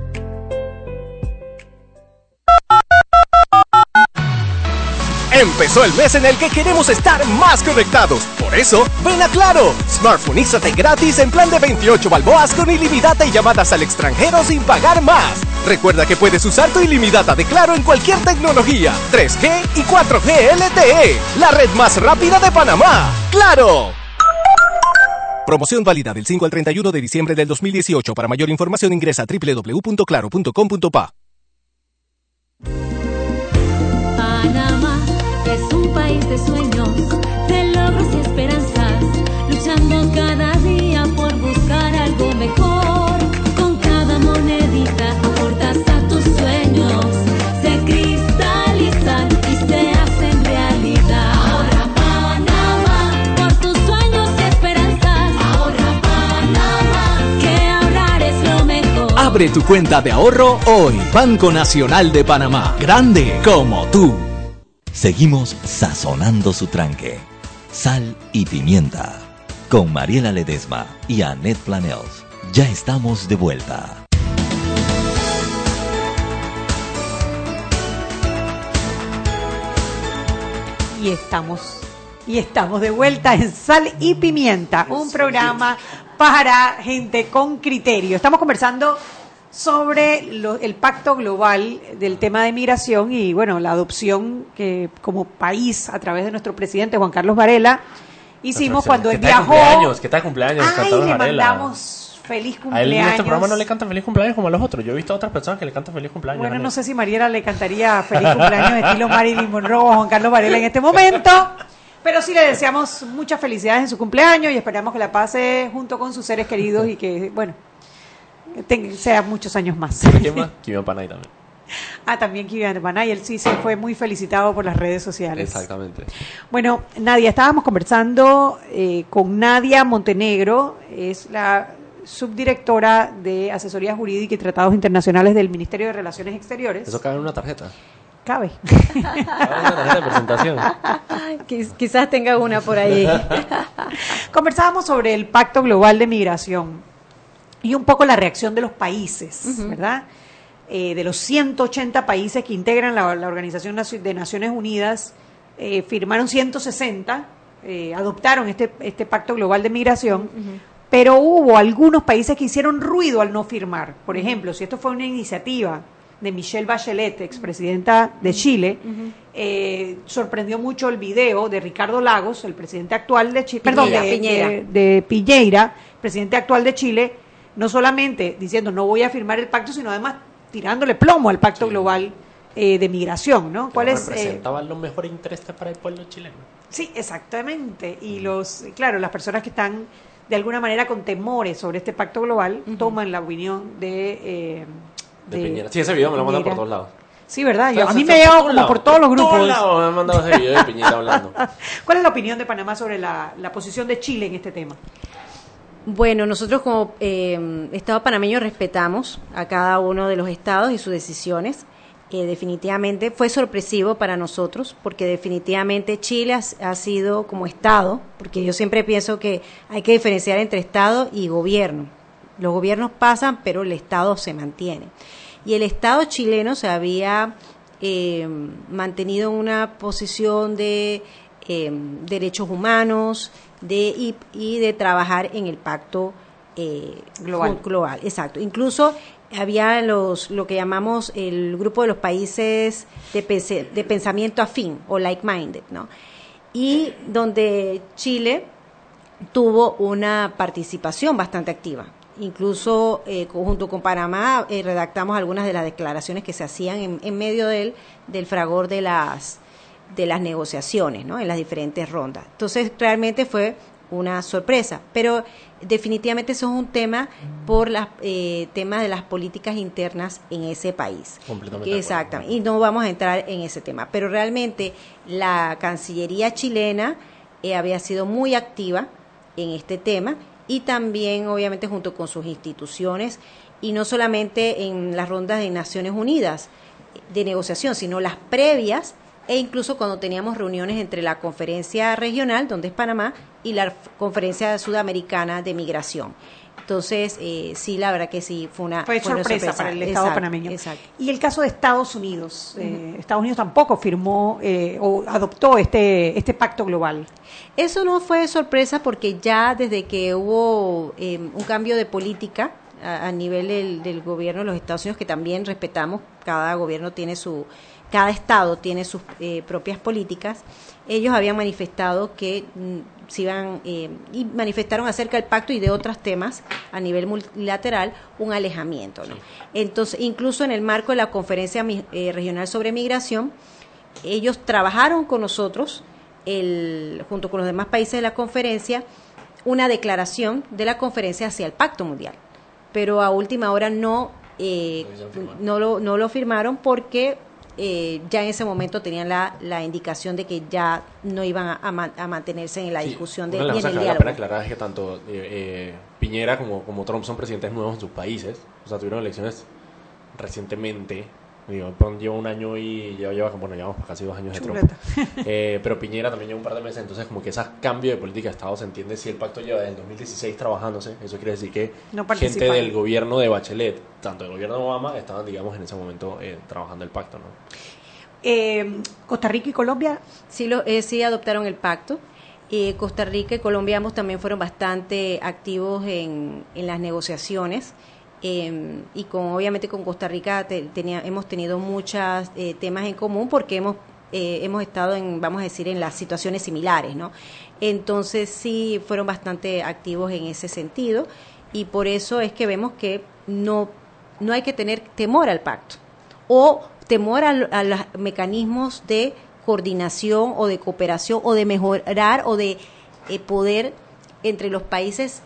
Empezó el mes en el que queremos estar más conectados. Por eso, ven a Claro. Smartphoneízate gratis en plan de 28 balboas con ilimitada y llamadas al extranjero sin pagar más. Recuerda que puedes usar tu ilimitada de Claro en cualquier tecnología, 3G y 4G LTE, la red más rápida de Panamá. ¡Claro! Promoción válida del 5 al 31 de diciembre del 2018. Para mayor información ingresa a www.claro.com.pa. país de sueños, de logros y esperanzas, luchando cada día por buscar algo mejor. Con cada monedita aportas a tus sueños, se cristalizan y se hacen realidad. Ahora Panamá, por tus sueños y esperanzas. Ahora Panamá, que ahorrar es lo mejor. Abre tu cuenta de ahorro hoy. Banco Nacional de Panamá. Grande como tú. Seguimos sazonando su tranque. Sal y pimienta. Con Mariela Ledesma y Annette Planels. Ya estamos de vuelta. Y estamos, y estamos de vuelta en Sal y Pimienta, un programa para gente con criterio. Estamos conversando sobre lo- el pacto global del tema de migración y bueno, la adopción que como país a través de nuestro presidente Juan Carlos Varela hicimos cuando que él viajó. cumpleaños, que está cumpleaños, Ay, Carlos le Varela. mandamos feliz A cumpleaños. él en este programa no le cantan feliz cumpleaños como a los otros. Yo he visto a otras personas que le cantan feliz cumpleaños. Bueno, no sé si Mariela le cantaría feliz cumpleaños estilo Marilyn Monroe a Juan Carlos Varela en este momento, pero sí le deseamos muchas felicidades en su cumpleaños y esperamos que la pase junto con sus seres queridos y que, bueno, ten- sea muchos años más. ¿Quién más? Kivian Panay también. Ah, también Kivian Banay, él sí se fue muy felicitado por las redes sociales. Exactamente. Bueno, Nadia, estábamos conversando eh, con Nadia Montenegro, es la subdirectora de Asesoría Jurídica y Tratados Internacionales del Ministerio de Relaciones Exteriores. Eso cabe en una tarjeta. Cabe. Cabe en una tarjeta de presentación. Quiz- Quizás tenga una por ahí. Conversábamos sobre el Pacto Global de Migración y un poco la reacción de los países, ¿verdad? Eh, de los 180 países que integran la, la Organización de Naciones Unidas, eh, firmaron 160, eh, adoptaron este, este Pacto Global de Migración, pero hubo algunos países que hicieron ruido al no firmar. Por ejemplo, si esto fue una iniciativa de Michelle Bachelet, expresidenta de Chile, eh, sorprendió mucho el video de Ricardo Lagos, el presidente actual de Chile, perdón, Piñera, de, Piñera. de- de Piñeira, presidente actual de Chile, no solamente diciendo no voy a firmar el pacto, sino además tirándole plomo al pacto global eh, de migración, ¿no? ¿Cuál es? eh, Representaban los mejores intereses para el pueblo chileno. Sí, exactamente. Y los, claro, las personas que están de alguna manera con temores sobre este pacto global toman la opinión de, eh, De Piñera. Sí, ese video me lo mandan por todos lados. Sí, ¿verdad? Yo- a mí me como lados, por todos los grupos. todos lados me han mandado ese video de Piñera hablando. ¿Cuál es la opinión de Panamá sobre la, la posición de Chile en este tema? Bueno, nosotros como eh, Estado panameño respetamos a cada uno de los estados y sus decisiones. Eh, definitivamente fue sorpresivo para nosotros porque definitivamente Chile ha, ha sido como Estado, porque yo siempre pienso que hay que diferenciar entre Estado y gobierno. Los gobiernos pasan, pero el Estado se mantiene. Y el Estado chileno se había eh, mantenido en una posición de eh, derechos humanos de, y, y de trabajar en el pacto eh, Global. global. Exacto. Incluso había los lo que llamamos el grupo de los países de, pense- de pensamiento afín o like-minded, ¿no? Y donde Chile tuvo una participación bastante activa. Incluso eh, junto con Panamá eh, redactamos algunas de las declaraciones que se hacían en, en medio del, del fragor de las, de las negociaciones, ¿no? en las diferentes rondas. Entonces, realmente fue una sorpresa, pero definitivamente eso es un tema por las eh, temas de las políticas internas en ese país. Completamente. Exactamente. Y no vamos a entrar en ese tema, pero realmente la Cancillería chilena eh, había sido muy activa en este tema y también obviamente junto con sus instituciones y no solamente en las rondas de Naciones Unidas de negociación, sino las previas e incluso cuando teníamos reuniones entre la conferencia regional, donde es Panamá, y la conferencia sudamericana de migración. Entonces, eh, sí, la verdad que sí, fue una, Fue sorpresa para el Estado Exacto, panameño. Exacto. Y el caso de Estados Unidos. eh, Estados Unidos tampoco firmó eh, o adoptó este, este pacto global. Eso no fue sorpresa porque ya desde que hubo eh, un cambio de política a, a nivel del, del gobierno de los Estados Unidos, que también respetamos, cada gobierno tiene su, cada estado tiene sus eh, propias políticas, ellos habían manifestado que mm, se iban eh, y manifestaron acerca del pacto y de otros temas a nivel multilateral un alejamiento. ¿no? Entonces, incluso en el marco de la conferencia eh, regional sobre migración, ellos trabajaron con nosotros, el, junto con los demás países de la conferencia, una declaración de la conferencia hacia el Pacto Mundial. Pero a última hora no, eh, no, lo, no lo firmaron porque eh, ya en ese momento tenían la, la indicación de que ya no iban a, a man- a mantenerse en la Sí, discusión de, una de las cosas que vale la pena aclarar es que tanto eh, eh, Piñera como, como Trump son presidentes nuevos en sus países. O sea, tuvieron elecciones recientemente. Digo, lleva un año y lleva, lleva bueno, llevamos casi dos años de Trump. Eh, pero Piñera también lleva un par de meses, entonces como que ese cambio de política de Estado se entiende si el pacto lleva desde el 2016 trabajándose. Eso quiere decir que No gente del gobierno de Bachelet, tanto del gobierno de Obama, estaban, digamos, en ese momento eh, trabajando el pacto, ¿no? Eh, Costa Rica y Colombia Sí, lo, eh, sí adoptaron el pacto. Eh, Costa Rica y Colombia ambos también fueron bastante activos en, en las negociaciones. Eh, y con obviamente con Costa Rica te- tenía, hemos tenido muchos temas en común porque hemos eh, hemos estado en vamos a decir en las situaciones similares no entonces sí fueron bastante activos en ese sentido y por eso es que vemos que no no hay que tener temor al pacto o temor a, a los mecanismos de coordinación o de cooperación o de mejorar o de eh, poder entre los países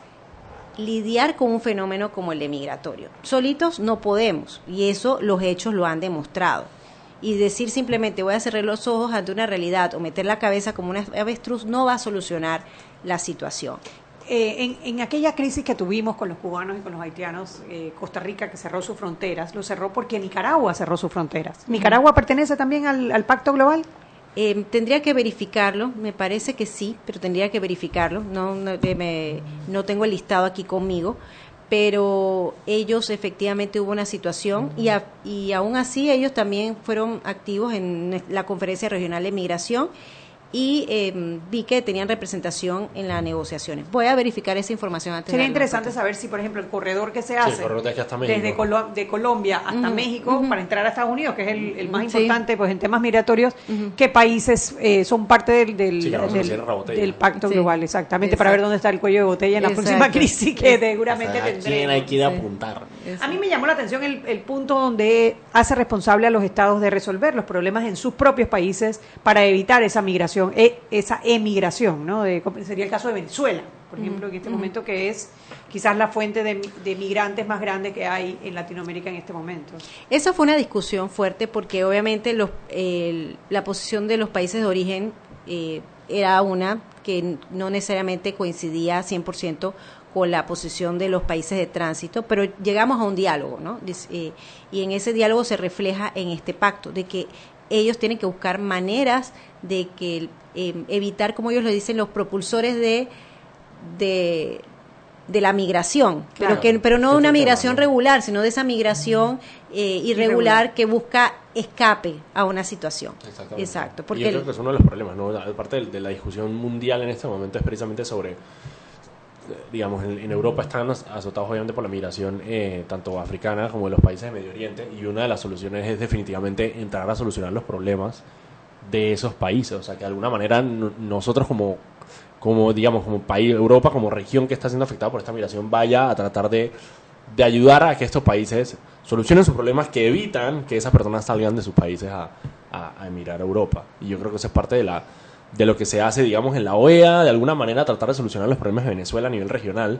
lidiar con un fenómeno como el de migratorio. Solitos no podemos y eso los hechos lo han demostrado. Y decir simplemente voy a cerrar los ojos ante una realidad o meter la cabeza como una avestruz no va a solucionar la situación. Eh, en, en aquella crisis que tuvimos con los cubanos y con los haitianos, eh, Costa Rica que cerró sus fronteras, lo cerró porque Nicaragua cerró sus fronteras. ¿Nicaragua pertenece también al, al pacto global? Eh, tendría que verificarlo, me parece que sí, pero tendría que verificarlo. No, no, eh, me- no tengo el listado aquí conmigo, pero ellos efectivamente hubo una situación y, a- y aún así ellos también fueron activos en la conferencia regional de migración y eh, vi que tenían representación en las negociaciones. Voy a verificar esa información antes. de Sería interesante saber si, por ejemplo, el corredor que se hace de hasta desde Colo- de Colombia hasta México para entrar a Estados Unidos, que es el, el más Sí. importante pues en temas migratorios, qué países eh, son parte del, Sí, pacto Sí. global, exactamente, para ver dónde está el cuello de botella en la próxima crisis que seguramente O sea, ¿a quién tendremos. hay que ir a apuntar? A mí me llamó la atención el, el punto donde hace responsable a los estados de resolver los problemas en sus propios países para evitar esa migración, e- esa emigración, ¿no? De- sería el caso de Venezuela, por ejemplo, en este momento, que es quizás la fuente de, de migrantes más grande que hay en Latinoamérica en este momento. Esa fue una discusión fuerte porque obviamente los, la posición de los países de origen eh, era una que no necesariamente coincidía 100% con la posición de los países de tránsito, pero llegamos a un diálogo, ¿no? Eh, y en ese diálogo se refleja en este pacto, de que ellos tienen que buscar maneras de que eh, evitar, como ellos lo dicen, los propulsores de, de, de la migración, Claro. pero, que, pero no Sí, una migración regular, sino de esa migración eh, irregular, Irregular. que busca escape a una situación. Exactamente. Exacto, Y porque yo el- creo que es uno de los problemas, ¿no? Aparte de, de la discusión mundial en este momento es precisamente sobre, digamos, en, Europa están az- azotados obviamente por la migración eh, tanto africana como de los países de Medio Oriente y una de las soluciones es definitivamente entrar a solucionar los problemas de esos países, o sea que de alguna manera nosotros como como digamos como país Europa como región que está siendo afectada por esta migración vaya a tratar de de ayudar a que estos países solucionen sus problemas que evitan que esas personas salgan de sus países a, a- a emigrar a Europa. Y yo creo que eso es parte de, la, de lo que se hace, digamos, en la OEA, de alguna manera tratar de solucionar los problemas de Venezuela a nivel regional.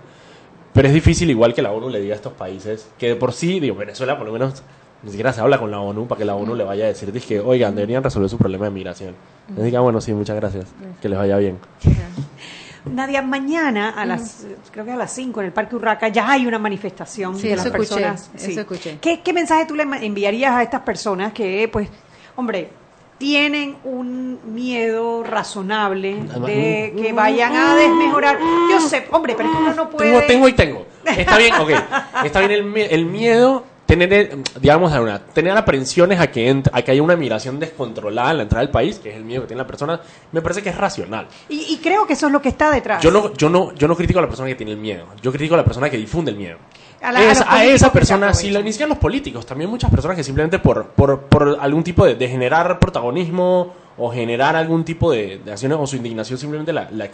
Pero es difícil, igual que la ONU le diga a estos países, que de por sí, digo, Venezuela por lo menos ni siquiera se habla con la ONU para que la ONU le vaya a decir, que, oigan, deberían resolver su problema de migración. Les diga, bueno, sí, muchas gracias, que les vaya bien. Nadia, mañana a las, creo que a las 5 en el Parque Urraca ya hay una manifestación Sí, de las eso escuché, personas. eso escuché. ¿Qué, qué mensaje tú le enviarías a estas personas que, pues, hombre, tienen un miedo razonable de que vayan a desmejorar? Yo sé, hombre, pero es que uno no puede... Tengo, tengo y tengo. Está bien, ok. Está bien el miedo, tener, el- digamos, una- tener aprensiones a que, a que haya una migración descontrolada en la entrada del país, que es el miedo que tiene la persona, me parece que es racional. Y, y creo que eso es lo que está detrás. Yo no, yo, no, yo no critico a la persona que tiene el miedo, yo critico a la persona que difunde el miedo. A la- a Es- esa persona, sí, aprovechan. la- ni siquiera los políticos, también muchas personas que simplemente por, por, por algún tipo de, de generar protagonismo o generar algún tipo de, de acciones o su indignación simplemente la, la,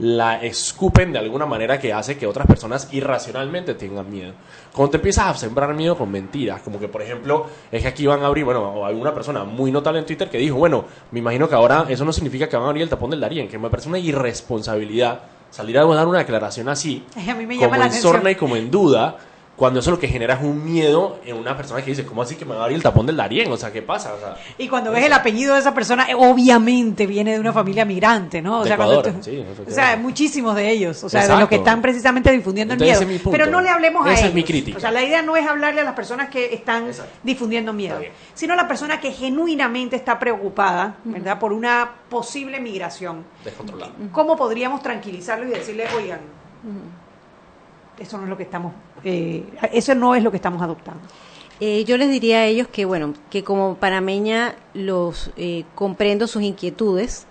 la escupen de alguna manera que hace que otras personas irracionalmente tengan miedo. Cuando te empiezas a sembrar miedo con mentiras, como que por ejemplo es que aquí van a abrir, bueno, o alguna persona muy notable en Twitter que dijo, bueno, me imagino que ahora eso no significa que van a abrir el tapón del Darién, que me parece una irresponsabilidad salir a dar una declaración así, A mí me como la en sorna y como en duda, cuando eso lo que genera es un miedo en una persona que dice, ¿cómo así que me va a abrir el tapón del Darién? O sea, ¿qué pasa? O sea, Y cuando ves el apellido de esa persona, eh, obviamente viene de una familia migrante, ¿no? O De sea, cuando Ecuador, tú- sí, o sea, muchísimos de ellos, o sea, de los que están precisamente difundiendo el miedo. ese es mi punto. Pero no le hablemos a Esa ellos. es mi crítica. O sea, la idea no es hablarle a las personas que están difundiendo miedo, sino a la persona que genuinamente está preocupada, ¿verdad? Por una posible migración. descontrolado. ¿Cómo podríamos tranquilizarlos y decirle, oigan, eso no es lo que estamos, eh, eso no es lo que estamos adoptando? Eh, yo les diría a ellos que, bueno, que como panameña los eh, comprendo sus inquietudes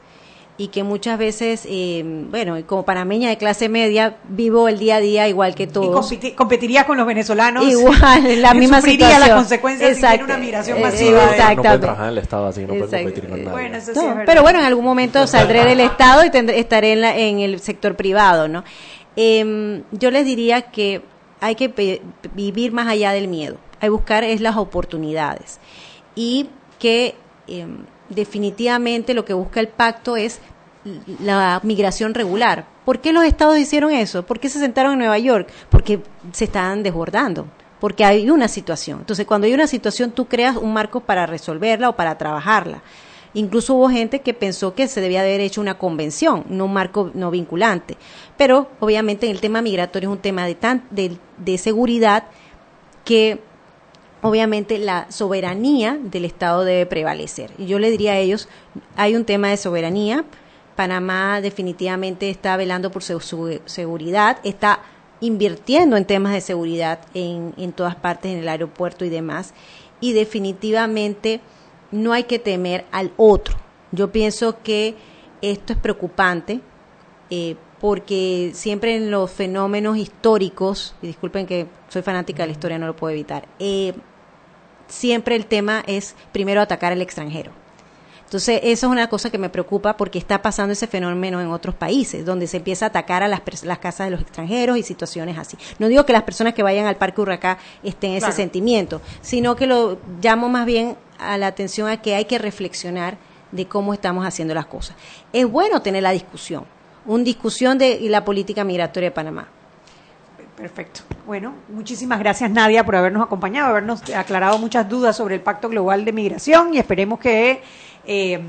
y que muchas veces, eh, bueno, como panameña de clase media, vivo el día a día igual que Y todos. competi- competirías con los venezolanos. Igual, en la Y misma sufriría situación. las consecuencias si tiene una migración Eh, masiva. de- No puede Exactamente. trabajar en el Estado así, no puede Exacto. competir con nadie. Bueno, eso sí No, es verdad. pero bueno, en algún momento saldré del Estado y tendré- estaré en, la- en el sector privado, ¿no? Em, yo les diría que hay que vivir más allá del miedo, hay que buscar es las oportunidades y que em, definitivamente lo que busca el pacto es la migración regular. ¿Por qué los estados hicieron eso? ¿Por qué se sentaron en Nueva York? Porque se estaban desbordando porque hay una situación. Entonces, cuando hay una situación, tú creas un marco para resolverla o para trabajarla. Incluso hubo gente que pensó que se debía haber hecho una convención, no un marco no vinculante. Pero, obviamente, el tema migratorio es un tema de, tan, de, de seguridad que, obviamente, la soberanía del Estado debe prevalecer. Y yo le diría a ellos, hay un tema de soberanía. Panamá definitivamente está velando por su, su seguridad, está invirtiendo en temas de seguridad en, en todas partes, en el aeropuerto y demás. Y definitivamente no hay que temer al otro. Yo pienso que esto es preocupante eh, porque siempre en los fenómenos históricos, y disculpen que soy fanática de la historia, no lo puedo evitar, eh, siempre el tema es primero atacar al extranjero. Entonces, eso es una cosa que me preocupa porque está pasando ese fenómeno en otros países, donde se empieza a atacar a las, las casas de los extranjeros y situaciones así. No digo que las personas que vayan al Parque Urracá estén en ese Claro. sentimiento, sino que lo llamo más bien a la atención a que hay que reflexionar de cómo estamos haciendo las cosas. Es bueno tener la discusión, una discusión de la política migratoria de Panamá. Perfecto. Bueno, muchísimas gracias Nadia por habernos acompañado, habernos aclarado muchas dudas sobre el Pacto Global de Migración y esperemos que eh,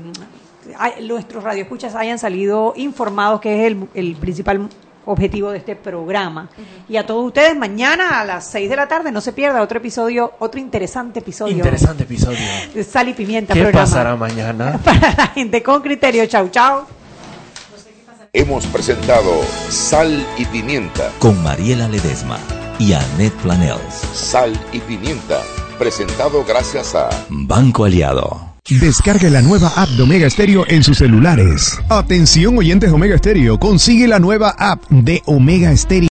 nuestros radioescuchas hayan salido informados que es el, el principal objetivo de este programa. Y a todos ustedes, mañana a las 6 de la tarde, no se pierda otro episodio, otro interesante episodio. Interesante episodio. De Sal y Pimienta. ¿Qué programa. pasará mañana? Para la gente con criterio. Chau, chau. Hemos presentado Sal y Pimienta. Con Mariela Ledesma y Annette Planels. Sal y Pimienta. Presentado gracias a Banco Aliado. Descargue la nueva app de Omega Stereo en sus celulares. Atención oyentes Omega Stereo, consigue la nueva app de Omega Stereo.